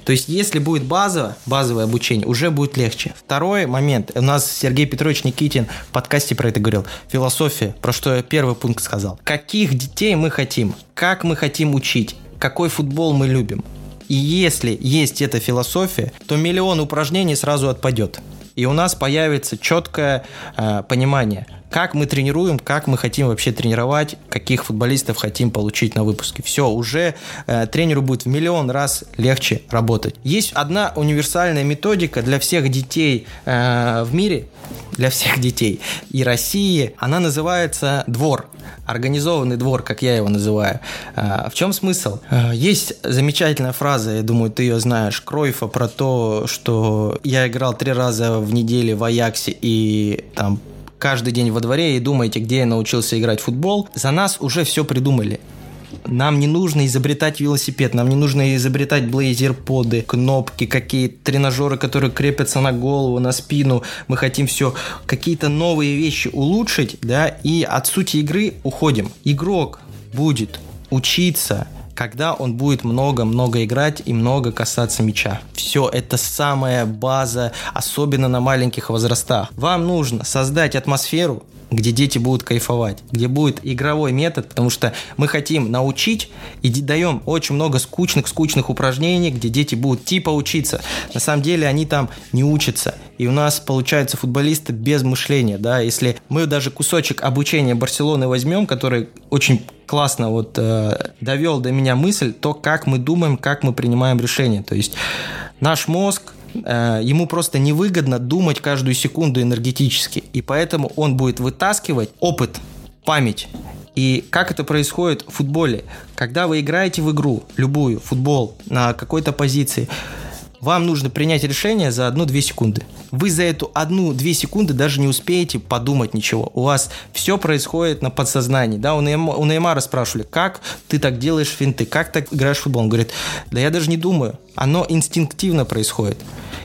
То есть, если будет база, базовое обучение, уже будет легче. Второй момент. У нас Сергей Петрович Никитин в подкасте про это говорил. Философия, про что я первый пункт сказал. Каких детей мы хотим? Как мы хотим учить? Какой футбол мы любим? И если есть эта философия, то миллион упражнений сразу отпадет. И у нас появится четкое э, понимание, как мы тренируем, как мы хотим вообще тренировать, каких футболистов хотим получить на выпуске. Все, уже э, тренеру будет в миллион раз легче работать. Есть одна универсальная методика для всех детей э, в мире, для всех детей и России. Она называется двор. Организованный двор, как я его называю. Э, в чем смысл? Э, есть замечательная фраза, я думаю, ты ее знаешь, Кройфа про то, что я играл три раза в неделю в Аяксе и там каждый день во дворе и думаете, где я научился играть в футбол, за нас уже все придумали. Нам не нужно изобретать велосипед, нам не нужно изобретать блейзер-поды, кнопки, какие тренажеры, которые крепятся на голову, на спину. Мы хотим все, какие-то новые вещи улучшить, да, и от сути игры уходим. Игрок будет учиться когда он будет много-много играть и много касаться мяча. Все, это самая база, особенно на маленьких возрастах. Вам нужно создать атмосферу, где дети будут кайфовать, где будет игровой метод, потому что мы хотим научить и даем очень много скучных-скучных упражнений, где дети будут типа учиться. На самом деле они там не учатся. И у нас получаются футболисты без мышления, да, если мы даже кусочек обучения Барселоны возьмем, который очень классно вот э, довел до меня мысль, то как мы думаем, как мы принимаем решения. То есть наш мозг Э, ему просто невыгодно думать каждую секунду энергетически, и поэтому он будет вытаскивать опыт, память. И как это происходит в футболе? Когда вы играете в игру, любую, футбол, на какой-то позиции, вам нужно принять решение за 1-2 секунды. Вы за эту 1-2 секунды даже не успеете подумать ничего. У вас все происходит на подсознании. Да, у, Нейма, у Неймара спрашивали, как ты так делаешь финты, как ты играешь в футбол? Он говорит, да я даже не думаю. Оно инстинктивно происходит.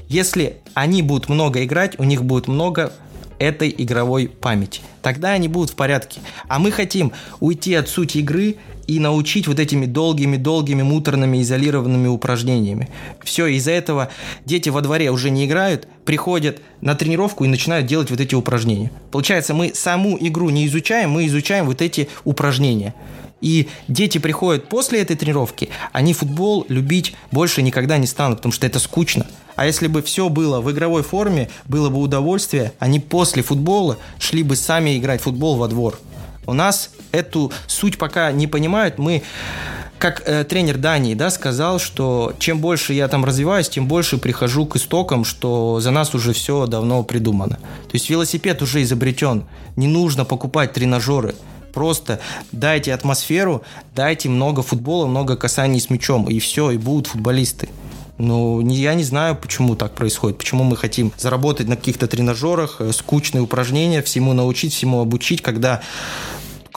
Если они будут много играть, у них будет много этой игровой памяти. Тогда они будут в порядке. А мы хотим уйти от сути игры и научить вот этими долгими-долгими муторными изолированными упражнениями. Все, из-за этого дети во дворе уже не играют, приходят на тренировку и начинают делать вот эти упражнения. Получается, мы саму игру не изучаем, мы изучаем вот эти упражнения. И дети приходят после этой тренировки, они футбол любить больше никогда не станут, потому что это скучно. А если бы все было в игровой форме, было бы удовольствие, они после футбола шли бы сами играть в футбол во двор. У нас эту суть пока не понимают. Мы как э, тренер Дании, да, сказал, что чем больше я там развиваюсь, тем больше прихожу к истокам, что за нас уже все давно придумано. То есть велосипед уже изобретен. Не нужно покупать тренажеры. Просто дайте атмосферу, дайте много футбола, много касаний с мячом, и все, и будут футболисты. Ну, я не знаю, почему так происходит, почему мы хотим заработать на каких-то тренажерах, э, скучные упражнения, всему научить, всему обучить, когда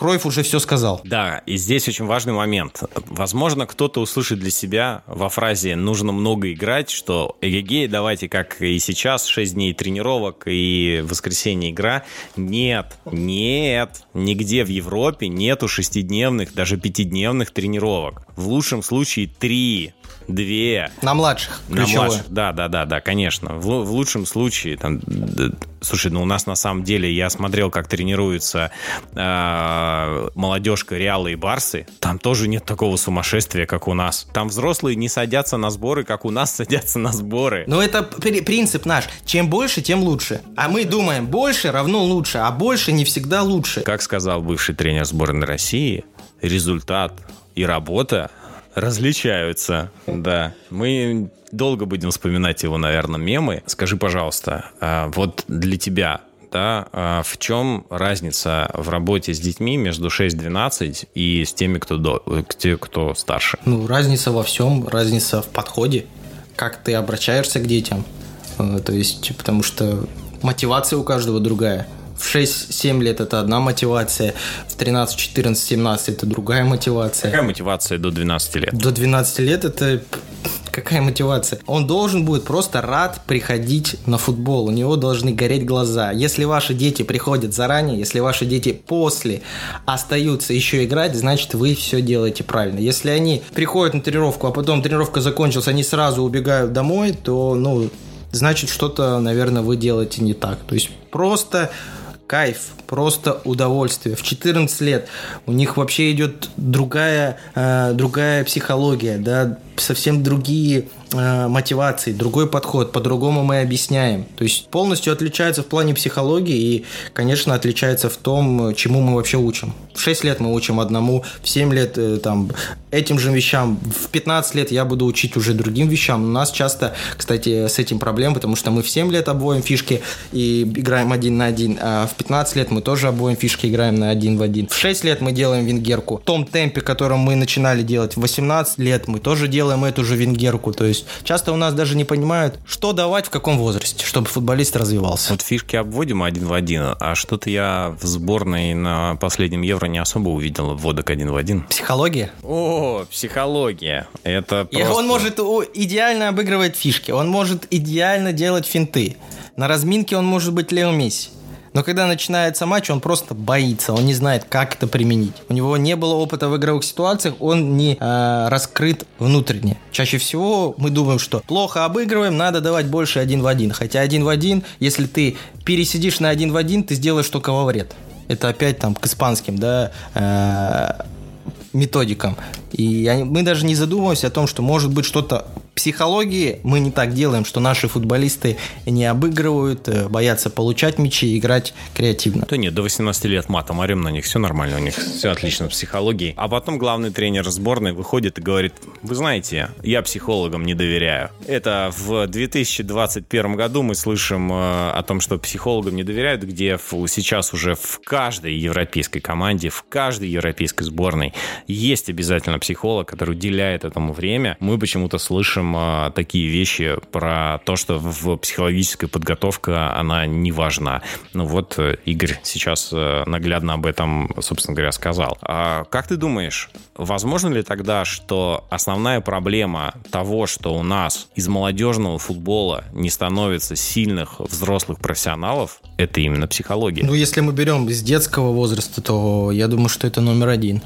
Кроев уже все сказал. Да, и здесь очень важный момент. Возможно, кто-то услышит для себя во фразе «нужно много играть», что эгегей, давайте как и сейчас, 6 дней тренировок и воскресенье игра. Нет, нет, нигде в Европе нету шестидневных, даже пятидневных тренировок. В лучшем случае три две. На младших. На младших, да, да, да, да, конечно. В, в лучшем случае, там, да, слушай, ну у нас на самом деле, я смотрел, как тренируются э, молодежка Реала и Барсы, там тоже нет такого сумасшествия, как у нас. Там взрослые не садятся на сборы, как у нас (laughs) садятся на сборы. Но это принцип наш. Чем больше, тем лучше. А мы думаем, больше равно лучше, а больше не всегда лучше. Как сказал бывший тренер сборной России, результат и работа различаются, да. Мы долго будем вспоминать его, наверное, мемы. Скажи, пожалуйста, а, вот для тебя, да, а, в чем разница в работе с детьми между 6-12 и с теми, кто, до, те, кто старше? Ну, разница во всем, разница в подходе, как ты обращаешься к детям. Э, то есть, потому что мотивация у каждого другая в 6-7 лет это одна мотивация, в 13, 14, 17 это другая мотивация. Какая мотивация до 12 лет? До 12 лет это какая мотивация? Он должен будет просто рад приходить на футбол. У него должны гореть глаза. Если ваши дети приходят заранее, если ваши дети после остаются еще играть, значит вы все делаете правильно. Если они приходят на тренировку, а потом тренировка закончилась, они сразу убегают домой, то, ну, значит что-то, наверное, вы делаете не так. То есть просто кайф, просто удовольствие. В 14 лет у них вообще идет другая, э, другая психология, да, совсем другие э, мотивации, другой подход, по-другому мы объясняем. То есть полностью отличается в плане психологии и, конечно, отличается в том, чему мы вообще учим. В 6 лет мы учим одному, в 7 лет э, там этим же вещам, в 15 лет я буду учить уже другим вещам. У нас часто, кстати, с этим проблем, потому что мы в 7 лет обводим фишки и играем один на один, а в 15 лет мы тоже обводим фишки, играем на один в один. В 6 лет мы делаем венгерку. В том темпе, которым мы начинали делать в 18 лет, мы тоже делаем эту же венгерку. То есть часто у нас даже не понимают, что давать в каком возрасте, чтобы футболист развивался. Вот фишки обводим один в один, а что-то я в сборной на последнем Евро не особо увидел вводок один в один. Психология? О, психология. Это просто... И он может идеально обыгрывать фишки, он может идеально делать финты. На разминке он может быть Лео Месси. Но когда начинается матч, он просто боится, он не знает, как это применить. У него не было опыта в игровых ситуациях, он не э, раскрыт внутренне. Чаще всего мы думаем, что плохо обыгрываем, надо давать больше один в один. Хотя один в один, если ты пересидишь на один в один, ты сделаешь только во вред. Это опять там к испанским, да, э, методикам. И мы даже не задумываемся о том, что может быть что-то психологии мы не так делаем, что наши футболисты не обыгрывают, э, боятся получать мячи, играть креативно. Да нет, до 18 лет матом орем на них, все нормально, у них все отлично в психологии. А потом главный тренер сборной выходит и говорит, вы знаете, я психологам не доверяю. Это в 2021 году мы слышим э, о том, что психологам не доверяют, где сейчас уже в каждой европейской команде, в каждой европейской сборной есть обязательно психолог, который уделяет этому время. Мы почему-то слышим а, такие вещи про то, что в психологической подготовке она не важна. Ну вот э, Игорь сейчас э, наглядно об этом, собственно говоря, сказал. А как ты думаешь, возможно ли тогда, что основная проблема того, что у нас из молодежного футбола не становится сильных взрослых профессионалов, это именно психология? Ну, если мы берем с детского возраста, то я думаю, что это номер один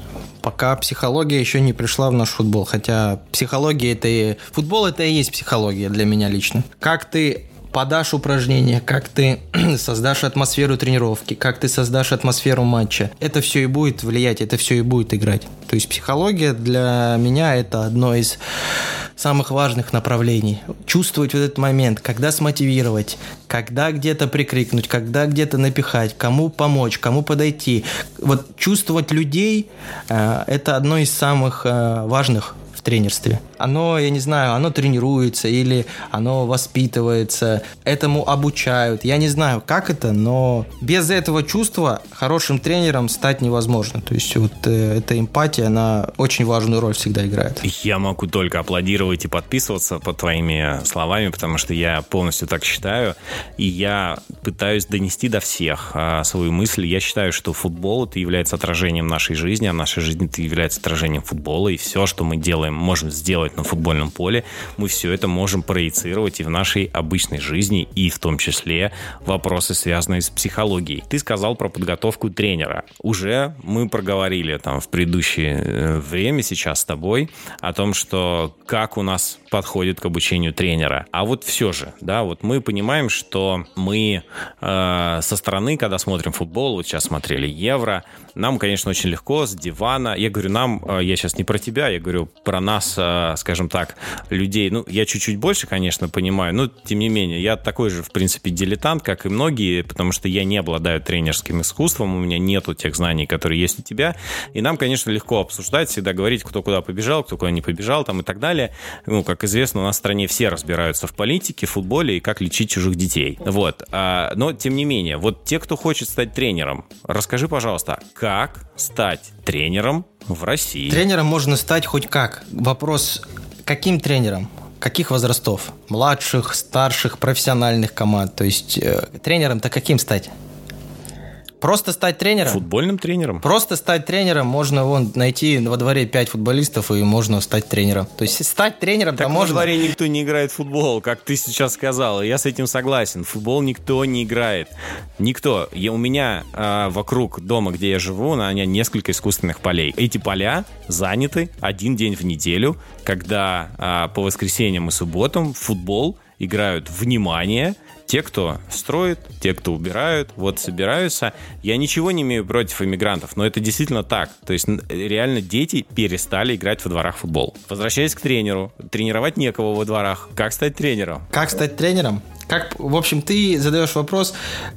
пока психология еще не пришла в наш футбол. Хотя психология это и... Футбол это и есть психология для меня лично. Как ты подашь упражнения, как ты (clears throat) создашь атмосферу тренировки, как ты создашь атмосферу матча. Это все и будет влиять, это все и будет играть. То есть психология для меня это одно из самых важных направлений. Чувствовать вот этот момент, когда смотивировать, когда где-то прикрикнуть, когда где-то напихать, кому помочь, кому подойти. Вот чувствовать людей э, это одно из самых э, важных тренерстве. Оно, я не знаю, оно тренируется или оно воспитывается, этому обучают. Я не знаю, как это, но без этого чувства хорошим тренером стать невозможно. То есть вот э, эта эмпатия, она очень важную роль всегда играет. Я могу только аплодировать и подписываться под твоими словами, потому что я полностью так считаю. И я пытаюсь донести до всех а, свою мысль. Я считаю, что футбол это является отражением нашей жизни, а наша жизнь это является отражением футбола. И все, что мы делаем, можем сделать на футбольном поле, мы все это можем проецировать и в нашей обычной жизни, и в том числе вопросы, связанные с психологией. Ты сказал про подготовку тренера. Уже мы проговорили там в предыдущее э, время сейчас с тобой о том, что как у нас подходит к обучению тренера. А вот все же, да, вот мы понимаем, что мы э, со стороны, когда смотрим футбол, вот сейчас смотрели Евро, нам, конечно, очень легко с дивана. Я говорю, нам, э, я сейчас не про тебя, я говорю про нас, э, скажем так, людей. Ну, я чуть-чуть больше, конечно, понимаю, но тем не менее, я такой же, в принципе, дилетант, как и многие, потому что я не обладаю тренерским искусством, у меня нету тех знаний, которые есть у тебя. И нам, конечно, легко обсуждать, всегда говорить, кто куда побежал, кто куда не побежал, там и так далее. Ну, как известно, у нас в стране все разбираются в политике, в футболе и как лечить чужих детей. Вот. А, но, тем не менее, вот те, кто хочет стать тренером, расскажи, пожалуйста, как стать тренером в России? Тренером можно стать хоть как. Вопрос, каким тренером? Каких возрастов? Младших, старших, профессиональных команд? То есть э, тренером-то каким стать? Просто стать тренером? Футбольным тренером? Просто стать тренером можно вон найти во дворе 5 футболистов и можно стать тренером. То есть стать тренером так можно. во дворе никто не играет в футбол, как ты сейчас сказал. Я с этим согласен. Футбол никто не играет. Никто. Я, у меня э, вокруг дома, где я живу, на меня несколько искусственных полей. Эти поля заняты один день в неделю, когда э, по воскресеньям и субботам футбол играют внимание – те, кто строит, те, кто убирают, вот собираются. Я ничего не имею против иммигрантов, но это действительно так. То есть реально дети перестали играть во дворах в футбол. Возвращаясь к тренеру, тренировать некого во дворах. Как стать тренером? Как стать тренером? Как, в общем, ты задаешь вопрос,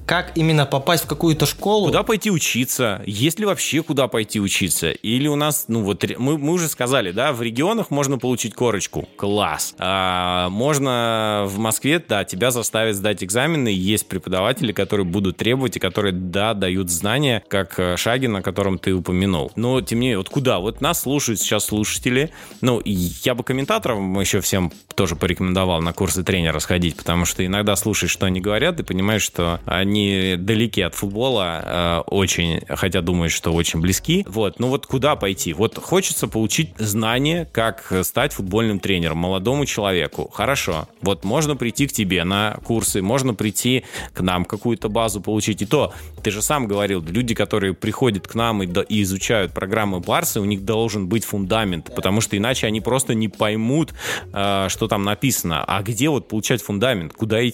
как именно попасть в какую-то школу? Куда пойти учиться? Есть ли вообще куда пойти учиться? Или у нас, ну вот, мы, мы уже сказали, да, в регионах можно получить корочку. Класс. А, можно в Москве, да, тебя заставят сдать экзамены. Есть преподаватели, которые будут требовать и которые, да, дают знания, как э, Шагин, о котором ты упомянул. Но, тем не менее, вот куда? Вот нас слушают сейчас слушатели. Ну, я бы комментаторам еще всем тоже порекомендовал на курсы тренера сходить, потому что иногда иногда слушаешь, что они говорят, и понимаешь, что они далеки от футбола э, очень, хотя думаешь, что очень близки. Вот, ну вот куда пойти? Вот хочется получить знания, как стать футбольным тренером молодому человеку. Хорошо, вот можно прийти к тебе на курсы, можно прийти к нам какую-то базу получить. И то, ты же сам говорил, люди, которые приходят к нам и, и изучают программы Барсы, у них должен быть фундамент, потому что иначе они просто не поймут, э, что там написано. А где вот получать фундамент? Куда идти.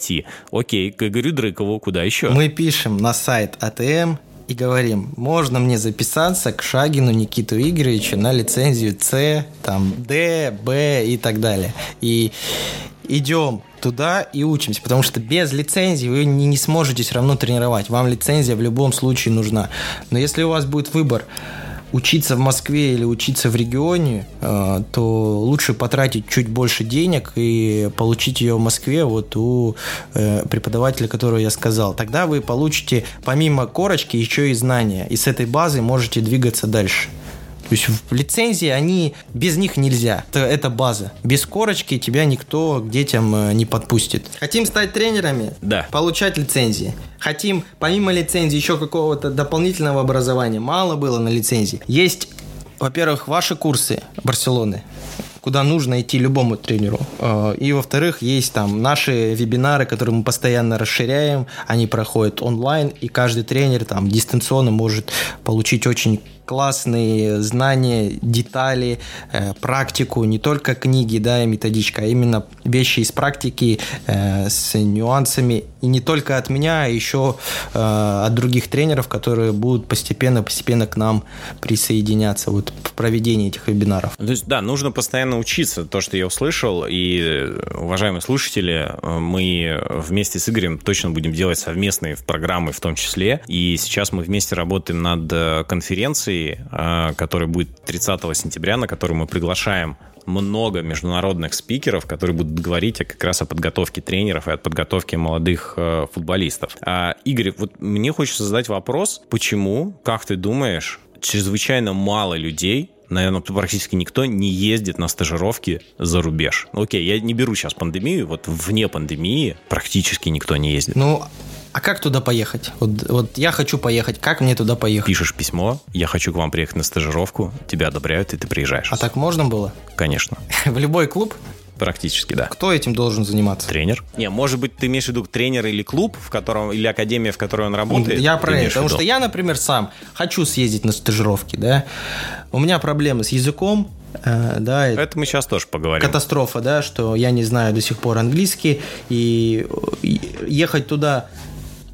Окей, к Игорю Дрыкову, куда еще? Мы пишем на сайт АТМ и говорим, можно мне записаться к Шагину Никиту Игоревичу на лицензию С, там, Д, Б и так далее. И идем туда и учимся, потому что без лицензии вы не, не сможете все равно тренировать. Вам лицензия в любом случае нужна. Но если у вас будет выбор учиться в Москве или учиться в регионе, э, то лучше потратить чуть больше денег и получить ее в Москве вот у э, преподавателя, которого я сказал. Тогда вы получите помимо корочки еще и знания, и с этой базы можете двигаться дальше. То есть в лицензии они, без них нельзя. Это, это база. Без корочки тебя никто к детям э, не подпустит. Хотим стать тренерами? Да. Получать лицензии. Хотим помимо лицензии еще какого-то дополнительного образования. Мало было на лицензии. Есть, во-первых, ваши курсы Барселоны куда нужно идти любому тренеру. Э, и, во-вторых, есть там наши вебинары, которые мы постоянно расширяем. Они проходят онлайн, и каждый тренер там дистанционно может получить очень классные знания, детали, э, практику, не только книги, да, и методичка, а именно вещи из практики э, с нюансами. И не только от меня, а еще э, от других тренеров, которые будут постепенно-постепенно к нам присоединяться вот в проведении этих вебинаров. То есть, да, нужно постоянно учиться, то, что я услышал. И, уважаемые слушатели, мы вместе с Игорем точно будем делать совместные программы в том числе. И сейчас мы вместе работаем над конференцией конференции, э, которая будет 30 сентября, на которую мы приглашаем много международных спикеров, которые будут говорить как раз о подготовке тренеров и о подготовке молодых э, футболистов. А, Игорь, вот мне хочется задать вопрос, почему, как ты думаешь, чрезвычайно мало людей наверное, практически никто не ездит на стажировки за рубеж. Ну, окей, я не беру сейчас пандемию, вот вне пандемии практически никто не ездит. Ну, а как туда поехать? Вот, вот я хочу поехать, как мне туда поехать? Пишешь письмо, я хочу к вам приехать на стажировку, тебя одобряют, и ты приезжаешь. А так можно было? Конечно. (laughs) В любой клуб? Практически, да. Кто этим должен заниматься? Тренер. Не, может быть, ты имеешь в виду тренер или клуб, в котором, или академия, в которой он работает? Я про это, потому что я, например, сам хочу съездить на стажировки, да. У меня проблемы с языком, э, да, это мы сейчас тоже поговорим. Катастрофа, да, что я не знаю до сих пор английский, и ехать туда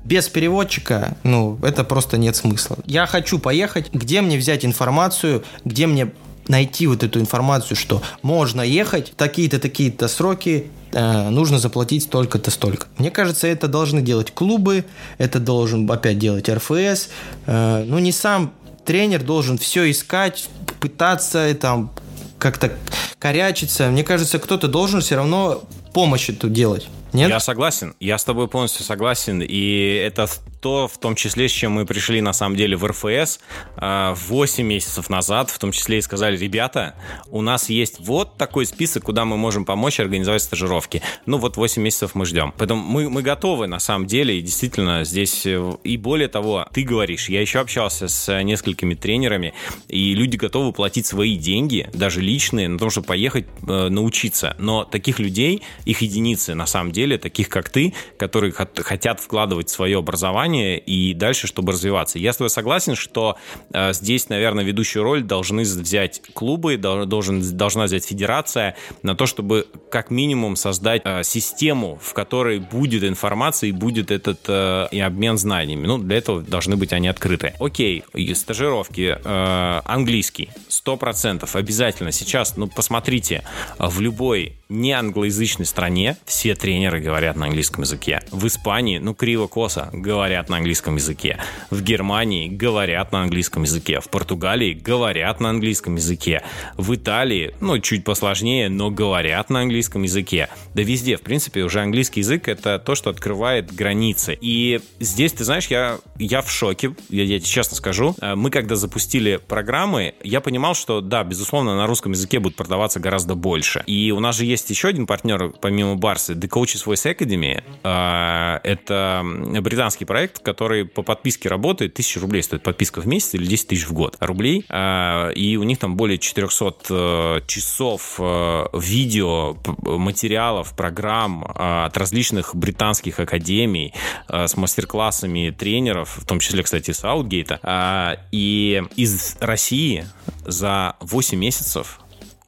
без переводчика, ну, это просто нет смысла. Я хочу поехать, где мне взять информацию, где мне найти вот эту информацию, что можно ехать, такие-то, такие-то сроки, э, нужно заплатить столько-то, столько. Мне кажется, это должны делать клубы, это должен опять делать РФС. Э, ну, не сам тренер должен все искать, пытаться там как-то корячиться. Мне кажется, кто-то должен все равно помощь эту делать. Нет? Я согласен, я с тобой полностью согласен, и это то, в том числе, с чем мы пришли, на самом деле, в РФС 8 а, месяцев назад, в том числе и сказали, ребята, у нас есть вот такой список, куда мы можем помочь организовать стажировки. Ну, вот 8 месяцев мы ждем. Поэтому мы, мы готовы, на самом деле, и действительно здесь, э, и более того, ты говоришь, я еще общался с несколькими тренерами, и люди готовы платить свои деньги, даже личные, на том, чтобы поехать э, научиться. Но таких людей, их единицы, на самом деле, таких как ты, которые хотят вкладывать свое образование, образование и дальше, чтобы развиваться. Я с тобой согласен, что э, здесь, наверное, ведущую роль должны взять клубы, должен, должна взять федерация на то, чтобы как минимум создать э, систему, в которой будет информация и будет этот э, и обмен знаниями. Ну, для этого должны быть они открыты. Окей, стажировки, э, английский, 100% обязательно. Сейчас, ну, посмотрите, в любой не англоязычной стране все тренеры говорят на английском языке. В Испании, ну, криво-косо, говорят на английском языке. В Германии говорят на английском языке. В Португалии говорят на английском языке. В Италии, ну, чуть посложнее, но говорят на английском языке. Да везде, в принципе, уже английский язык — это то, что открывает границы. И здесь, ты знаешь, я, я в шоке, я, я тебе честно скажу. Э, мы, когда запустили программы, я понимал, что, да, безусловно, на русском языке будет продаваться гораздо больше. И у нас же есть еще один партнер, помимо Барсы, The Coaches Voice Academy. Э, это британский проект, который по подписке работает, 1000 рублей стоит подписка в месяц или 10 тысяч в год рублей, а, и у них там более 400 э, часов э, видео, материалов, программ а, от различных британских академий с мастер-классами тренеров, в том числе, кстати, с Аутгейта. А, и из России за 8 месяцев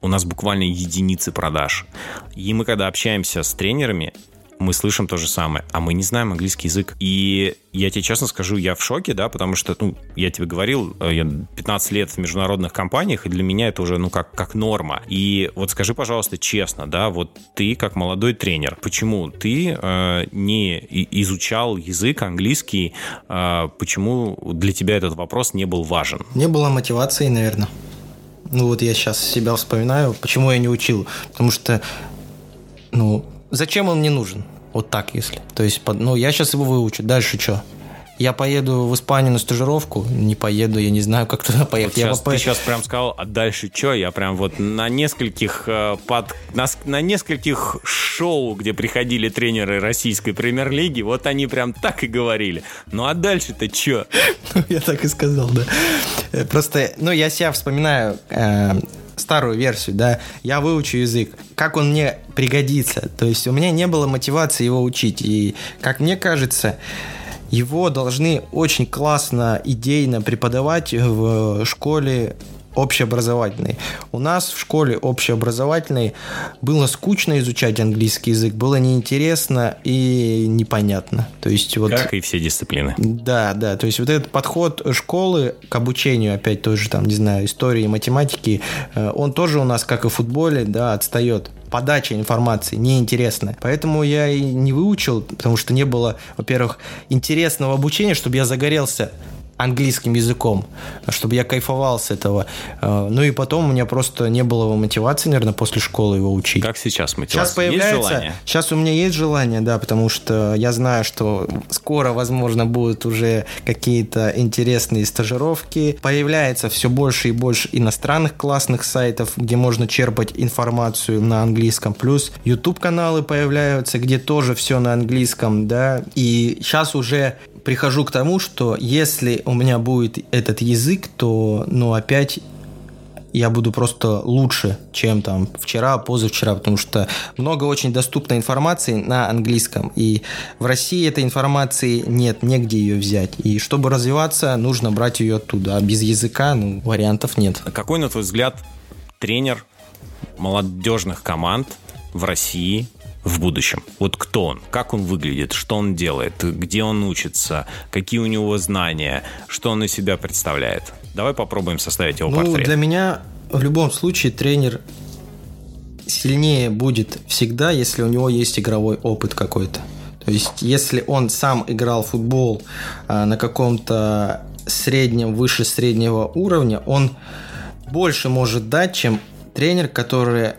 у нас буквально единицы продаж. И мы, когда общаемся с тренерами, мы слышим то же самое, а мы не знаем английский язык. И я тебе честно скажу, я в шоке, да, потому что, ну, я тебе говорил, э, я 15 лет в международных компаниях, и для меня это уже, ну, как, как норма. И вот скажи, пожалуйста, честно, да, вот ты как молодой тренер, почему ты э, не изучал язык английский, э, почему для тебя этот вопрос не был важен? Не было мотивации, наверное. Ну вот я сейчас себя вспоминаю, почему я не учил. Потому что, ну, зачем он мне нужен? Вот так, если. То есть, ну, я сейчас его выучу. Дальше что? Я поеду в Испанию на стажировку, не поеду, я не знаю, как туда поехать. Вот сейчас, я Ты сейчас прям сказал, а дальше что? Я прям вот на нескольких э, под, на, на нескольких шоу, где приходили тренеры российской премьер-лиги, вот они прям так и говорили. Ну а дальше-то что? (laughs) Я так и сказал, да. Э, просто, ну я себя вспоминаю, э, старую версию, да, я выучу язык. Как он мне пригодится? То есть у меня не было мотивации его учить. И, как мне кажется, его должны очень классно, идейно преподавать в школе общеобразовательной. У нас в школе общеобразовательной было скучно изучать английский язык, было неинтересно и непонятно. То есть вот... Как и все дисциплины. Да, да. То есть вот этот подход школы к обучению, опять тоже там, не знаю, истории, математики, э, он тоже у нас, как и в футболе, да, отстает подача информации неинтересная. Поэтому я и не выучил, потому что не было, во-первых, интересного обучения, чтобы я загорелся английским языком, чтобы я кайфовал с этого. Э, ну и потом у меня просто не было мотивации, наверное, после школы его учить. Как сейчас мотивация? Сейчас появляется. Есть желание? Сейчас у меня есть желание, да, потому что я знаю, что скоро, возможно, будут уже какие-то интересные стажировки. Появляется все больше и больше иностранных классных сайтов, где можно черпать информацию на английском. Плюс YouTube каналы появляются, где тоже все на английском, да. И сейчас уже прихожу к тому, что если у меня будет этот язык, то, ну, опять я буду просто лучше, чем там вчера, позавчера, потому что много очень доступной информации на английском, и в России этой информации нет, негде ее взять. И чтобы развиваться, нужно брать ее оттуда, а без языка, ну, вариантов нет. Какой, на твой взгляд, тренер молодежных команд в России в будущем? Вот кто он, как он выглядит, что он делает, где он учится, какие у него знания, что он из себя представляет? Давай попробуем составить его ну, портрет. Для меня в любом случае тренер сильнее будет всегда, если у него есть игровой опыт какой-то. То есть, если он сам играл в футбол а, на каком-то среднем, выше среднего уровня, он больше может дать, чем тренер, который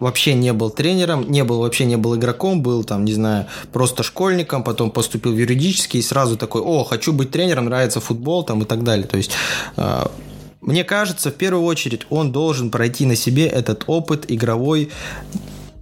вообще не был тренером, не был вообще не был игроком, был там, не знаю, просто школьником, потом поступил в юридический и сразу такой, о, хочу быть тренером, нравится футбол там и так далее. То есть э, мне кажется, в первую очередь он должен пройти на себе этот опыт игровой,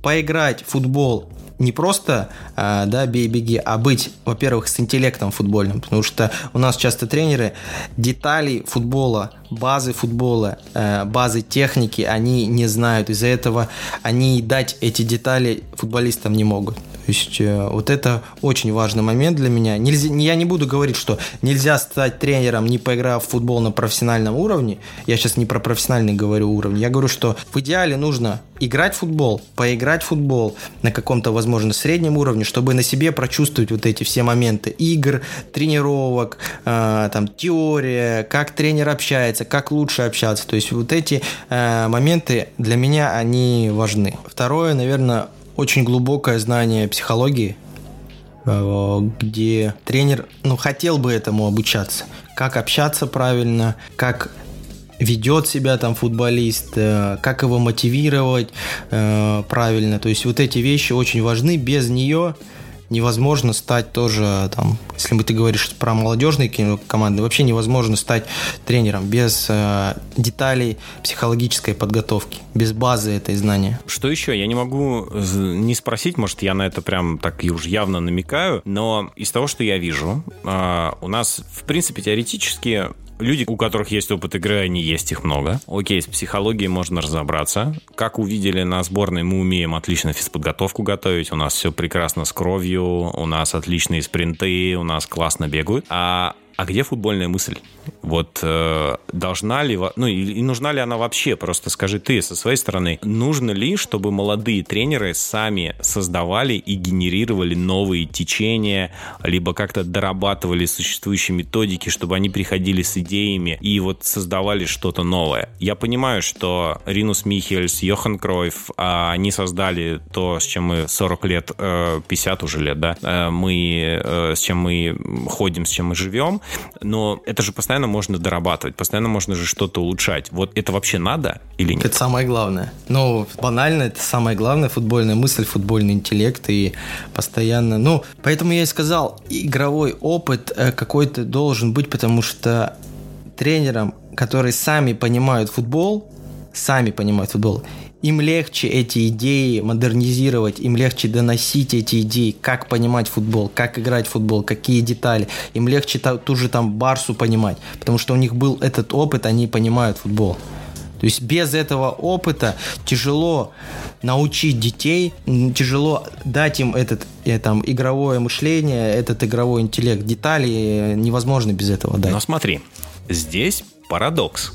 поиграть в футбол не просто, а, да, бей-беги, а быть, во-первых, с интеллектом футбольным, потому что у нас часто тренеры деталей футбола, базы футбола, э, базы техники, они не знают. Из-за этого они дать эти детали футболистам не могут. То есть э, вот это очень важный момент для меня. Нельзя, я не буду говорить, что нельзя стать тренером, не поиграв в футбол на профессиональном уровне. Я сейчас не про профессиональный говорю уровень. Я говорю, что в идеале нужно играть в футбол, поиграть в футбол на каком-то, возможно, среднем уровне, чтобы на себе прочувствовать вот эти все моменты игр, тренировок, э, там, теория, как тренер общается, как лучше общаться. То есть вот эти э, моменты для меня, они важны. Второе, наверное, очень глубокое знание психологии, э, где тренер ну, хотел бы этому обучаться. Как общаться правильно, как ведет себя там футболист, э, как его мотивировать э, правильно. То есть вот эти вещи очень важны. Без нее невозможно стать тоже, там, если ты говоришь про молодежные команды, вообще невозможно стать тренером без э, деталей психологической подготовки, без базы этой знания. Что еще? Я не могу не спросить, может, я на это прям так и уж явно намекаю, но из того, что я вижу, э, у нас, в принципе, теоретически Люди, у которых есть опыт игры, они есть их много. Окей, с психологией можно разобраться. Как увидели на сборной, мы умеем отлично физподготовку готовить. У нас все прекрасно с кровью, у нас отличные спринты, у нас классно бегают. А а где футбольная мысль? Вот э, должна ли, ну и, нужна ли она вообще? Просто скажи ты со своей стороны, нужно ли, чтобы молодые тренеры сами создавали и генерировали новые течения, либо как-то дорабатывали существующие методики, чтобы они приходили с идеями и вот создавали что-то новое? Я понимаю, что Ринус Михельс, Йохан Кройф, э, они создали то, с чем мы 40 лет, э, 50 уже лет, да, э, мы, э, с чем мы ходим, с чем мы живем, но это же постоянно можно дорабатывать, постоянно можно же что-то улучшать. Вот это вообще надо или нет? Это самое главное. Ну, банально, это самое главное, футбольная мысль, футбольный интеллект и постоянно... Ну, поэтому я и сказал, игровой опыт э, какой-то должен быть, потому что тренерам, которые сами понимают футбол, сами понимают футбол, им легче эти идеи модернизировать, им легче доносить эти идеи, как понимать футбол, как играть в футбол, какие детали. Им легче ту же там Барсу понимать, потому что у них был этот опыт, они понимают футбол. То есть без этого опыта тяжело научить детей, тяжело дать им этот э, там, игровое мышление, этот игровой интеллект. Детали невозможно без этого дать. Но смотри, здесь парадокс.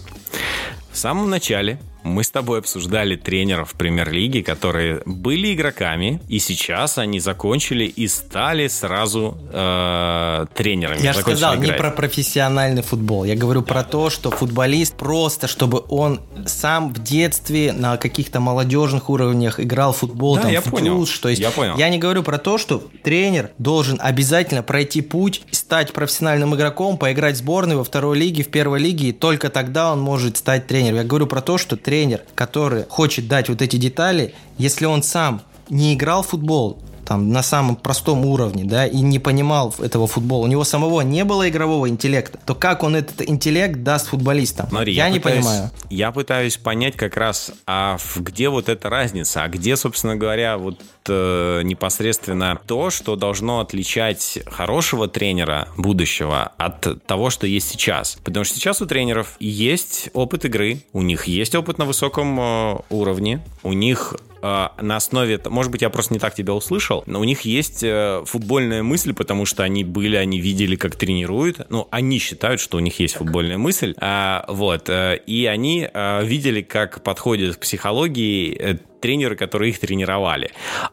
В самом начале мы с тобой обсуждали тренеров премьер-лиги, которые были игроками, и сейчас они закончили и стали сразу э, тренерами. Я же сказал, играть. не про профессиональный футбол. Я говорю про то, что футболист просто, чтобы он сам в детстве на каких-то молодежных уровнях играл в футбол, да, там, я в понял. Тулс, то есть я, понял. я не говорю про то, что тренер должен обязательно пройти путь, стать профессиональным игроком, поиграть в сборной во второй лиге, в первой лиге, и только тогда он может стать тренером. Я говорю про то, что тренер, который хочет дать вот эти детали, если он сам не играл в футбол, там, на самом простом уровне, да, и не понимал этого футбола, у него самого не было игрового интеллекта, то как он этот интеллект даст футболистам? Смотри, я, я не пытаюсь, понимаю. Я пытаюсь понять как раз, а где вот эта разница, а где, собственно говоря, вот э, непосредственно то, что должно отличать хорошего тренера будущего от того, что есть сейчас. Потому что сейчас у тренеров есть опыт игры, у них есть опыт на высоком э, уровне, у них на основе, может быть, я просто не так тебя услышал, но у них есть э, футбольная мысль, потому что они были, они видели, как тренируют, ну, они считают, что у них есть футбольная мысль, а, вот, э, и они э, видели, как подходят к психологии тренеры, которые их тренировали.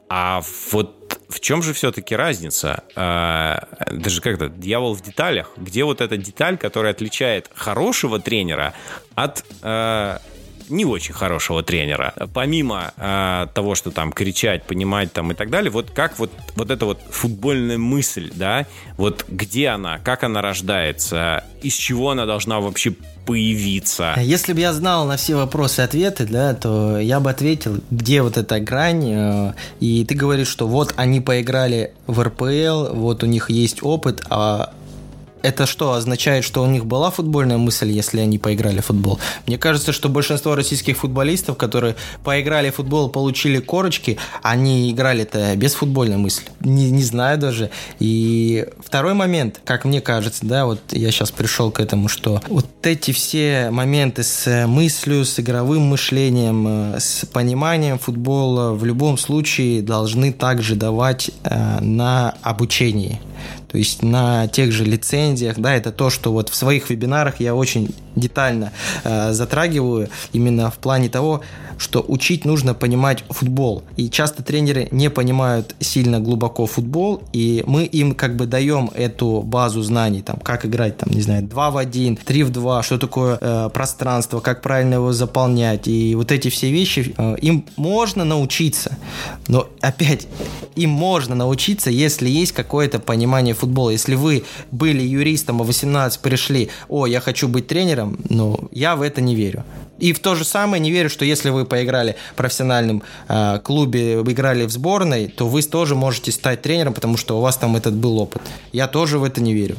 А вот в чем же все-таки разница? А, даже как-то дьявол в деталях. Где вот эта деталь, которая отличает хорошего тренера от а, не очень хорошего тренера. Помимо э, того, что там кричать, понимать там и так далее, вот как вот, вот эта вот футбольная мысль, да, вот где она, как она рождается, из чего она должна вообще появиться. Если бы я знал на все вопросы ответы, да, то я бы ответил, где вот эта грань. Э, и ты говоришь, что вот они поиграли в РПЛ, вот у них есть опыт, а это что, означает, что у них была футбольная мысль, если они поиграли в футбол? Мне кажется, что большинство российских футболистов, которые поиграли в футбол, получили корочки, они играли-то без футбольной мысли. Не, не знаю даже. И второй момент, как мне кажется, да, вот я сейчас пришел к этому, что вот эти все моменты с мыслью, с игровым мышлением, э, с пониманием футбола в любом случае должны также давать э, на обучении. То есть на тех же лицензиях, да, это то, что вот в своих вебинарах я очень детально э, затрагиваю именно в плане того, что учить нужно понимать футбол. И часто тренеры не понимают сильно глубоко футбол, и мы им как бы даем эту базу знаний, там, как играть, там, не знаю, 2 в 1, 3 в 2, что такое э, пространство, как правильно его заполнять, и вот эти все вещи, э, им можно научиться, но опять, им можно научиться, если есть какое-то понимание футбола. Если вы были юристом, а 18 пришли, о, я хочу быть тренером, ну, я в это не верю. И в то же самое не верю, что если вы поиграли в профессиональном э, клубе, играли в сборной, то вы тоже можете стать тренером, потому что у вас там этот был опыт. Я тоже в это не верю.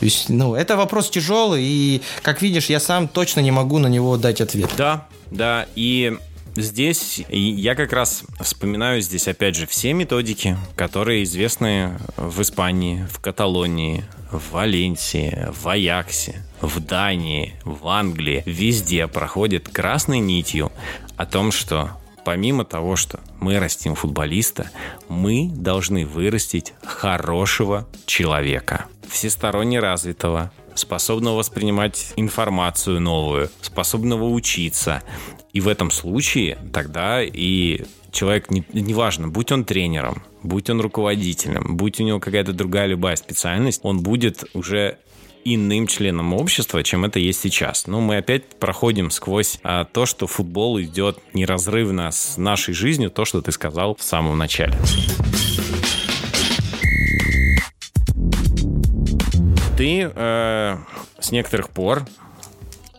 То есть, ну, это вопрос тяжелый, и, как видишь, я сам точно не могу на него дать ответ. Да, да, и Здесь я как раз вспоминаю здесь опять же все методики, которые известны в Испании, в Каталонии, в Валенсии, в Аяксе, в Дании, в Англии. Везде проходит красной нитью о том, что помимо того, что мы растим футболиста, мы должны вырастить хорошего человека, всесторонне развитого, способного воспринимать информацию новую, способного учиться. И в этом случае тогда и человек, не, неважно, будь он тренером, будь он руководителем, будь у него какая-то другая любая специальность, он будет уже иным членом общества, чем это есть сейчас. Но мы опять проходим сквозь а, то, что футбол идет неразрывно с нашей жизнью, то, что ты сказал в самом начале. Ты э, с некоторых пор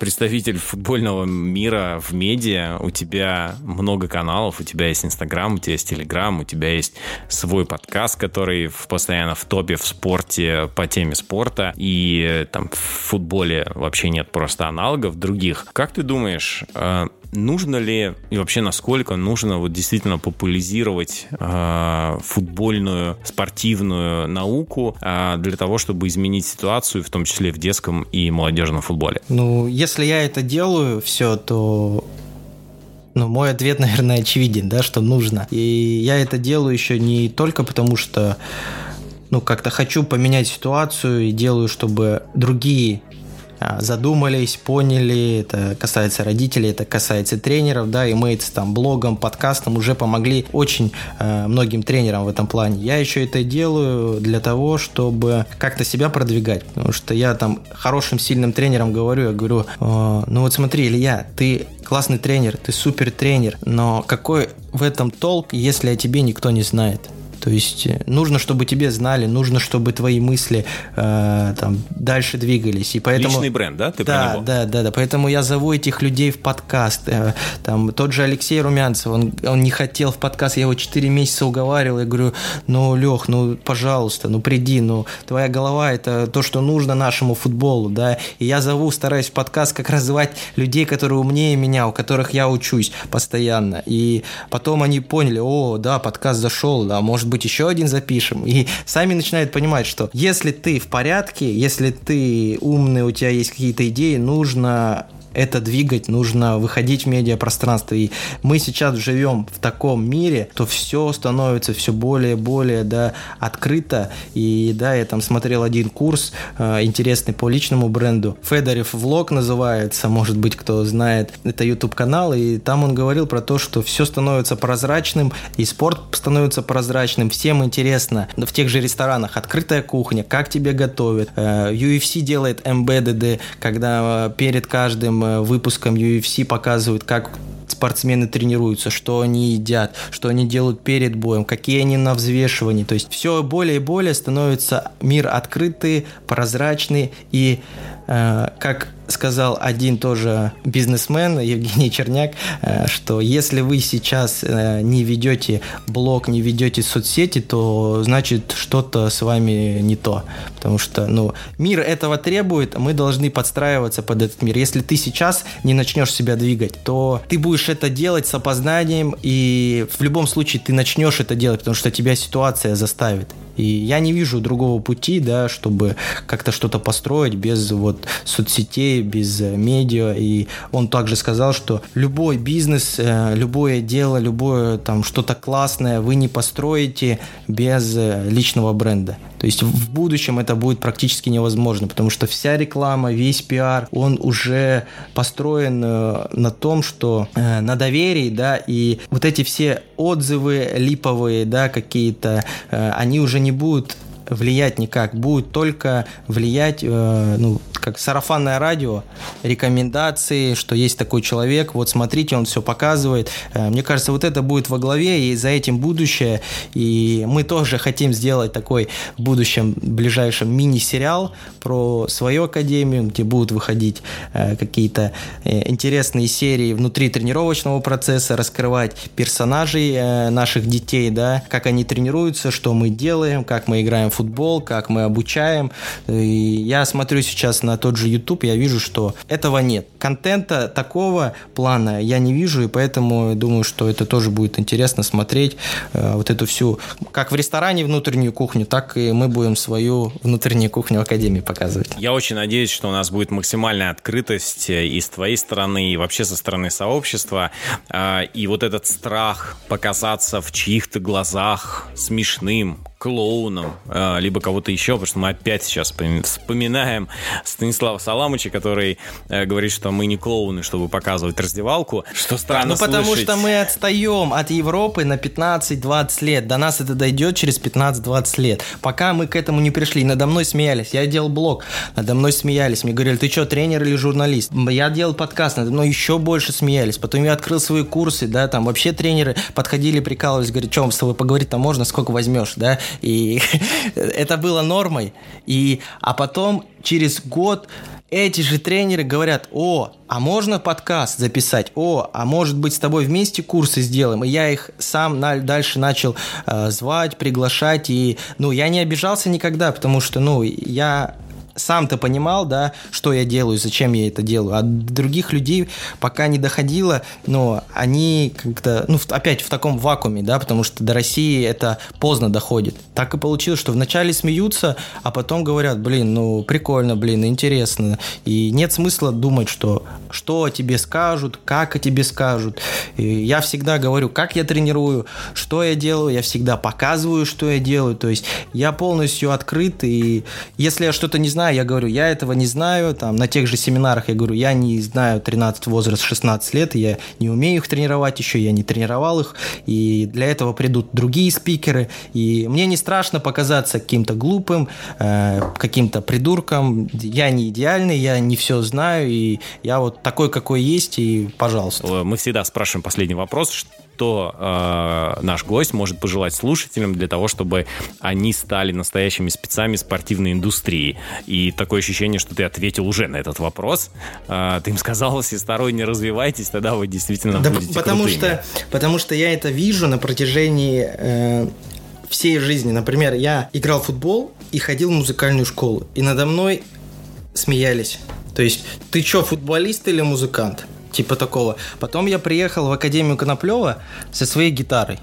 представитель футбольного мира в медиа, у тебя много каналов, у тебя есть Инстаграм, у тебя есть Телеграм, у тебя есть свой подкаст, который постоянно в топе в спорте по теме спорта, и там в футболе вообще нет просто аналогов других. Как ты думаешь, э, нужно ли и вообще насколько нужно вот действительно популяризировать э, футбольную спортивную науку э, для того, чтобы изменить ситуацию, в том числе в детском и молодежном футболе? Ну, если я это делаю, все, то ну, мой ответ, (laughs) наверное, очевиден, да, что нужно. И я это делаю еще не только потому, что ну, как-то хочу поменять ситуацию и делаю, чтобы другие задумались, поняли, это касается родителей, это касается тренеров, да, и мы там блогом, подкастом уже помогли очень э, многим тренерам в этом плане. Я еще это делаю для того, чтобы как-то себя продвигать, потому что я там хорошим, сильным тренером говорю, я говорю, ну вот смотри, Илья, ты классный тренер, ты супер тренер, но какой в этом толк, если о тебе никто не знает? То есть э, нужно, чтобы тебе знали, нужно, чтобы твои мысли э, там дальше двигались. И поэтому... Личный бренд, да? Ты да, да, да, да. Поэтому я зову этих людей в подкаст. Э, там тот же Алексей Румянцев, он, он не хотел в подкаст, я его 4 месяца уговаривал. Я говорю, ну, Лех, ну, пожалуйста, ну, приди, ну, твоя голова – это то, что нужно нашему футболу, да. И я зову, стараюсь в подкаст как раз звать людей, которые умнее меня, у которых я учусь постоянно. И потом они поняли, о, да, подкаст зашел, да, может быть, еще один запишем. И сами начинают понимать, что если ты в порядке, если ты умный, у тебя есть какие-то идеи, нужно это двигать, нужно выходить в медиапространство. И мы сейчас живем в таком мире, то все становится все более и более да, открыто. И да, я там смотрел один курс э, интересный по личному бренду. Федорев влог называется, может быть, кто знает, это YouTube канал, и там он говорил про то, что все становится прозрачным, и спорт становится прозрачным, всем интересно. В тех же ресторанах открытая кухня, как тебе готовят. Э, UFC делает embedded, когда э, перед каждым Э, выпускам UFC показывают, как спортсмены тренируются, что они едят, что они делают перед боем, какие они на взвешивании. То есть все более и более становится мир открытый, прозрачный и э, как сказал один тоже бизнесмен, Евгений Черняк, э, что если вы сейчас э, не ведете блог, не ведете соцсети, то значит что-то с вами не то. Потому что ну, мир этого требует, мы должны подстраиваться под этот мир. Если ты сейчас не начнешь себя двигать, то ты будешь это делать с опознанием, и в любом случае ты начнешь это делать, потому что тебя ситуация заставит. И я не вижу другого пути, да, чтобы как-то что-то построить без вот соцсетей, без э, медиа. И он также сказал, что любой бизнес, э, любое дело, любое там что-то классное вы не построите без э, личного бренда. То есть в будущем это будет практически невозможно, потому что вся реклама, весь пиар, он уже построен на том, что на доверии, да, и вот эти все отзывы липовые, да, какие-то, они уже не будут влиять никак, будет только влиять, э, ну, как сарафанное радио, рекомендации, что есть такой человек, вот смотрите, он все показывает. Э, мне кажется, вот это будет во главе, и за этим будущее. И мы тоже хотим сделать такой в будущем, ближайшем мини-сериал про свою академию, где будут выходить э, какие-то э, интересные серии внутри тренировочного процесса, раскрывать персонажей э, наших детей, да, как они тренируются, что мы делаем, как мы играем в футбол, как мы обучаем. И я смотрю сейчас на тот же YouTube, я вижу, что этого нет. Контента такого плана я не вижу, и поэтому думаю, что это тоже будет интересно смотреть вот эту всю, как в ресторане внутреннюю кухню, так и мы будем свою внутреннюю кухню Академии показывать. Я очень надеюсь, что у нас будет максимальная открытость и с твоей стороны, и вообще со стороны сообщества. А, и вот этот страх показаться в чьих-то глазах смешным, клоуном, а, либо кого-то еще, потому что мы опять сейчас вспоминаем Станислава Саламыча, который э, говорит, что мы не клоуны, чтобы показывать раздевалку, что странно Ну, потому слышать. что мы отстаем от Европы на 15-20 лет. До нас это дойдет через 15-20 лет. Пока мы к этому не пришли, надо мной смеялись. Я делал блог, надо мной смеялись. Мне говорили, ты что, тренер или журналист? Я делал подкаст, надо мной еще больше смеялись. Потом я открыл свои курсы, да, там вообще тренеры подходили, прикалывались, говорят, что, с тобой поговорить-то можно, сколько возьмешь, да? И (laughs) это было нормой. И, а потом, через год, эти же тренеры говорят, о, а можно подкаст записать? О, а может быть с тобой вместе курсы сделаем? И я их сам на, дальше начал э, звать, приглашать. И, ну, я не обижался никогда, потому что, ну, я сам-то понимал, да, что я делаю, зачем я это делаю. А других людей пока не доходило, но они как-то, ну, опять в таком вакууме, да, потому что до России это поздно доходит. Так и получилось, что вначале смеются, а потом говорят, блин, ну, прикольно, блин, интересно. И нет смысла думать, что что о тебе скажут, как о тебе скажут. И я всегда говорю, как я тренирую, что я делаю, я всегда показываю, что я делаю. То есть я полностью открыт, и если я что-то не знаю, знаю, я говорю, я этого не знаю, там, на тех же семинарах я говорю, я не знаю 13 возраст, 16 лет, я не умею их тренировать еще, я не тренировал их, и для этого придут другие спикеры, и мне не страшно показаться каким-то глупым, э, каким-то придурком, я не идеальный, я не все знаю, и я вот такой, какой есть, и пожалуйста. Мы всегда спрашиваем последний вопрос, что э, наш гость может пожелать слушателям для того, чтобы они стали настоящими спецами спортивной индустрии. И такое ощущение, что ты ответил уже на этот вопрос. Э, ты им сказал, всесторонне развивайтесь, тогда вы действительно да будете потому крутыми. что Потому что я это вижу на протяжении э, всей жизни. Например, я играл в футбол и ходил в музыкальную школу. И надо мной смеялись. То есть, ты что, футболист или музыкант? Типа такого. Потом я приехал в Академию Коноплева со своей гитарой.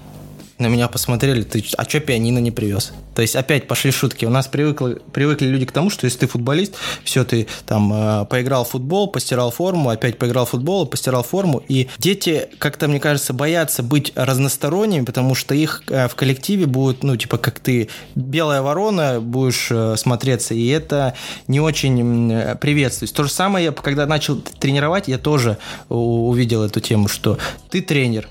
На меня посмотрели, ты, а что пианино не привез? То есть опять пошли шутки. У нас привыкли, привыкли люди к тому, что если ты футболист, все, ты там э, поиграл в футбол, постирал форму, опять поиграл в футбол, постирал форму. И дети, как-то, мне кажется, боятся быть разносторонними, потому что их э, в коллективе будут, ну, типа, как ты белая ворона будешь э, смотреться, и это не очень приветствуется. То же самое, я, когда начал тренировать, я тоже увидел эту тему, что ты тренер,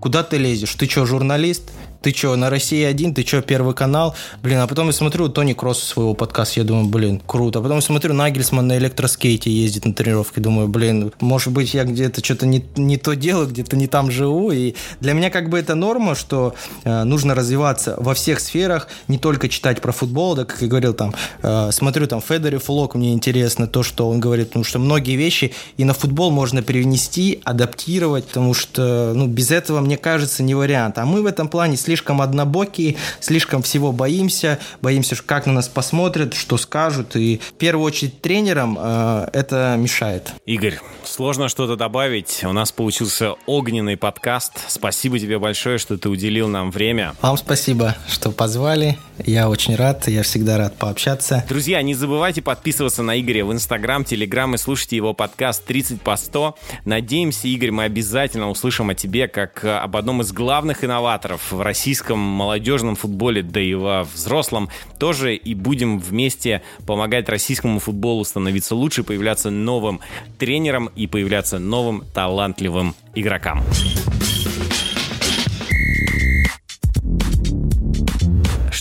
Куда ты лезешь? Ты что, журналист? Ты что, на России один, ты что, Первый канал? Блин, а потом я смотрю Тони Кросс своего подкаста, я думаю, блин, круто. А потом смотрю, Нагельсман на электроскейте ездит на тренировки, думаю, блин, может быть, я где-то что-то не, не то делаю, где-то не там живу. И для меня как бы это норма, что э, нужно развиваться во всех сферах, не только читать про футбол, да, как я говорил, там, э, смотрю там Федерев Лок, мне интересно то, что он говорит, потому что многие вещи и на футбол можно перенести, адаптировать, потому что, ну, без этого, мне кажется, не вариант. А мы в этом плане слишком однобокие, слишком всего боимся, боимся, как на нас посмотрят, что скажут, и в первую очередь тренерам э, это мешает. Игорь, сложно что-то добавить. У нас получился огненный подкаст. Спасибо тебе большое, что ты уделил нам время. Вам спасибо, что позвали. Я очень рад, я всегда рад пообщаться. Друзья, не забывайте подписываться на Игоря в Инстаграм, Телеграм и слушайте его подкаст 30 по 100. Надеемся, Игорь, мы обязательно услышим о тебе как об одном из главных инноваторов в России российском молодежном футболе, да и во взрослом тоже, и будем вместе помогать российскому футболу становиться лучше, появляться новым тренером и появляться новым талантливым игрокам.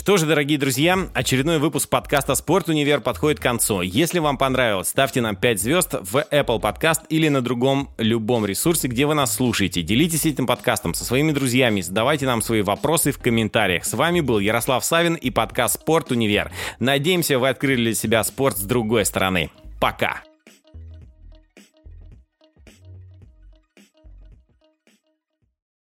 Что же, дорогие друзья, очередной выпуск подкаста «Спорт Универ» подходит к концу. Если вам понравилось, ставьте нам 5 звезд в Apple Podcast или на другом любом ресурсе, где вы нас слушаете. Делитесь этим подкастом со своими друзьями, задавайте нам свои вопросы в комментариях. С вами был Ярослав Савин и подкаст «Спорт Универ». Надеемся, вы открыли для себя спорт с другой стороны. Пока!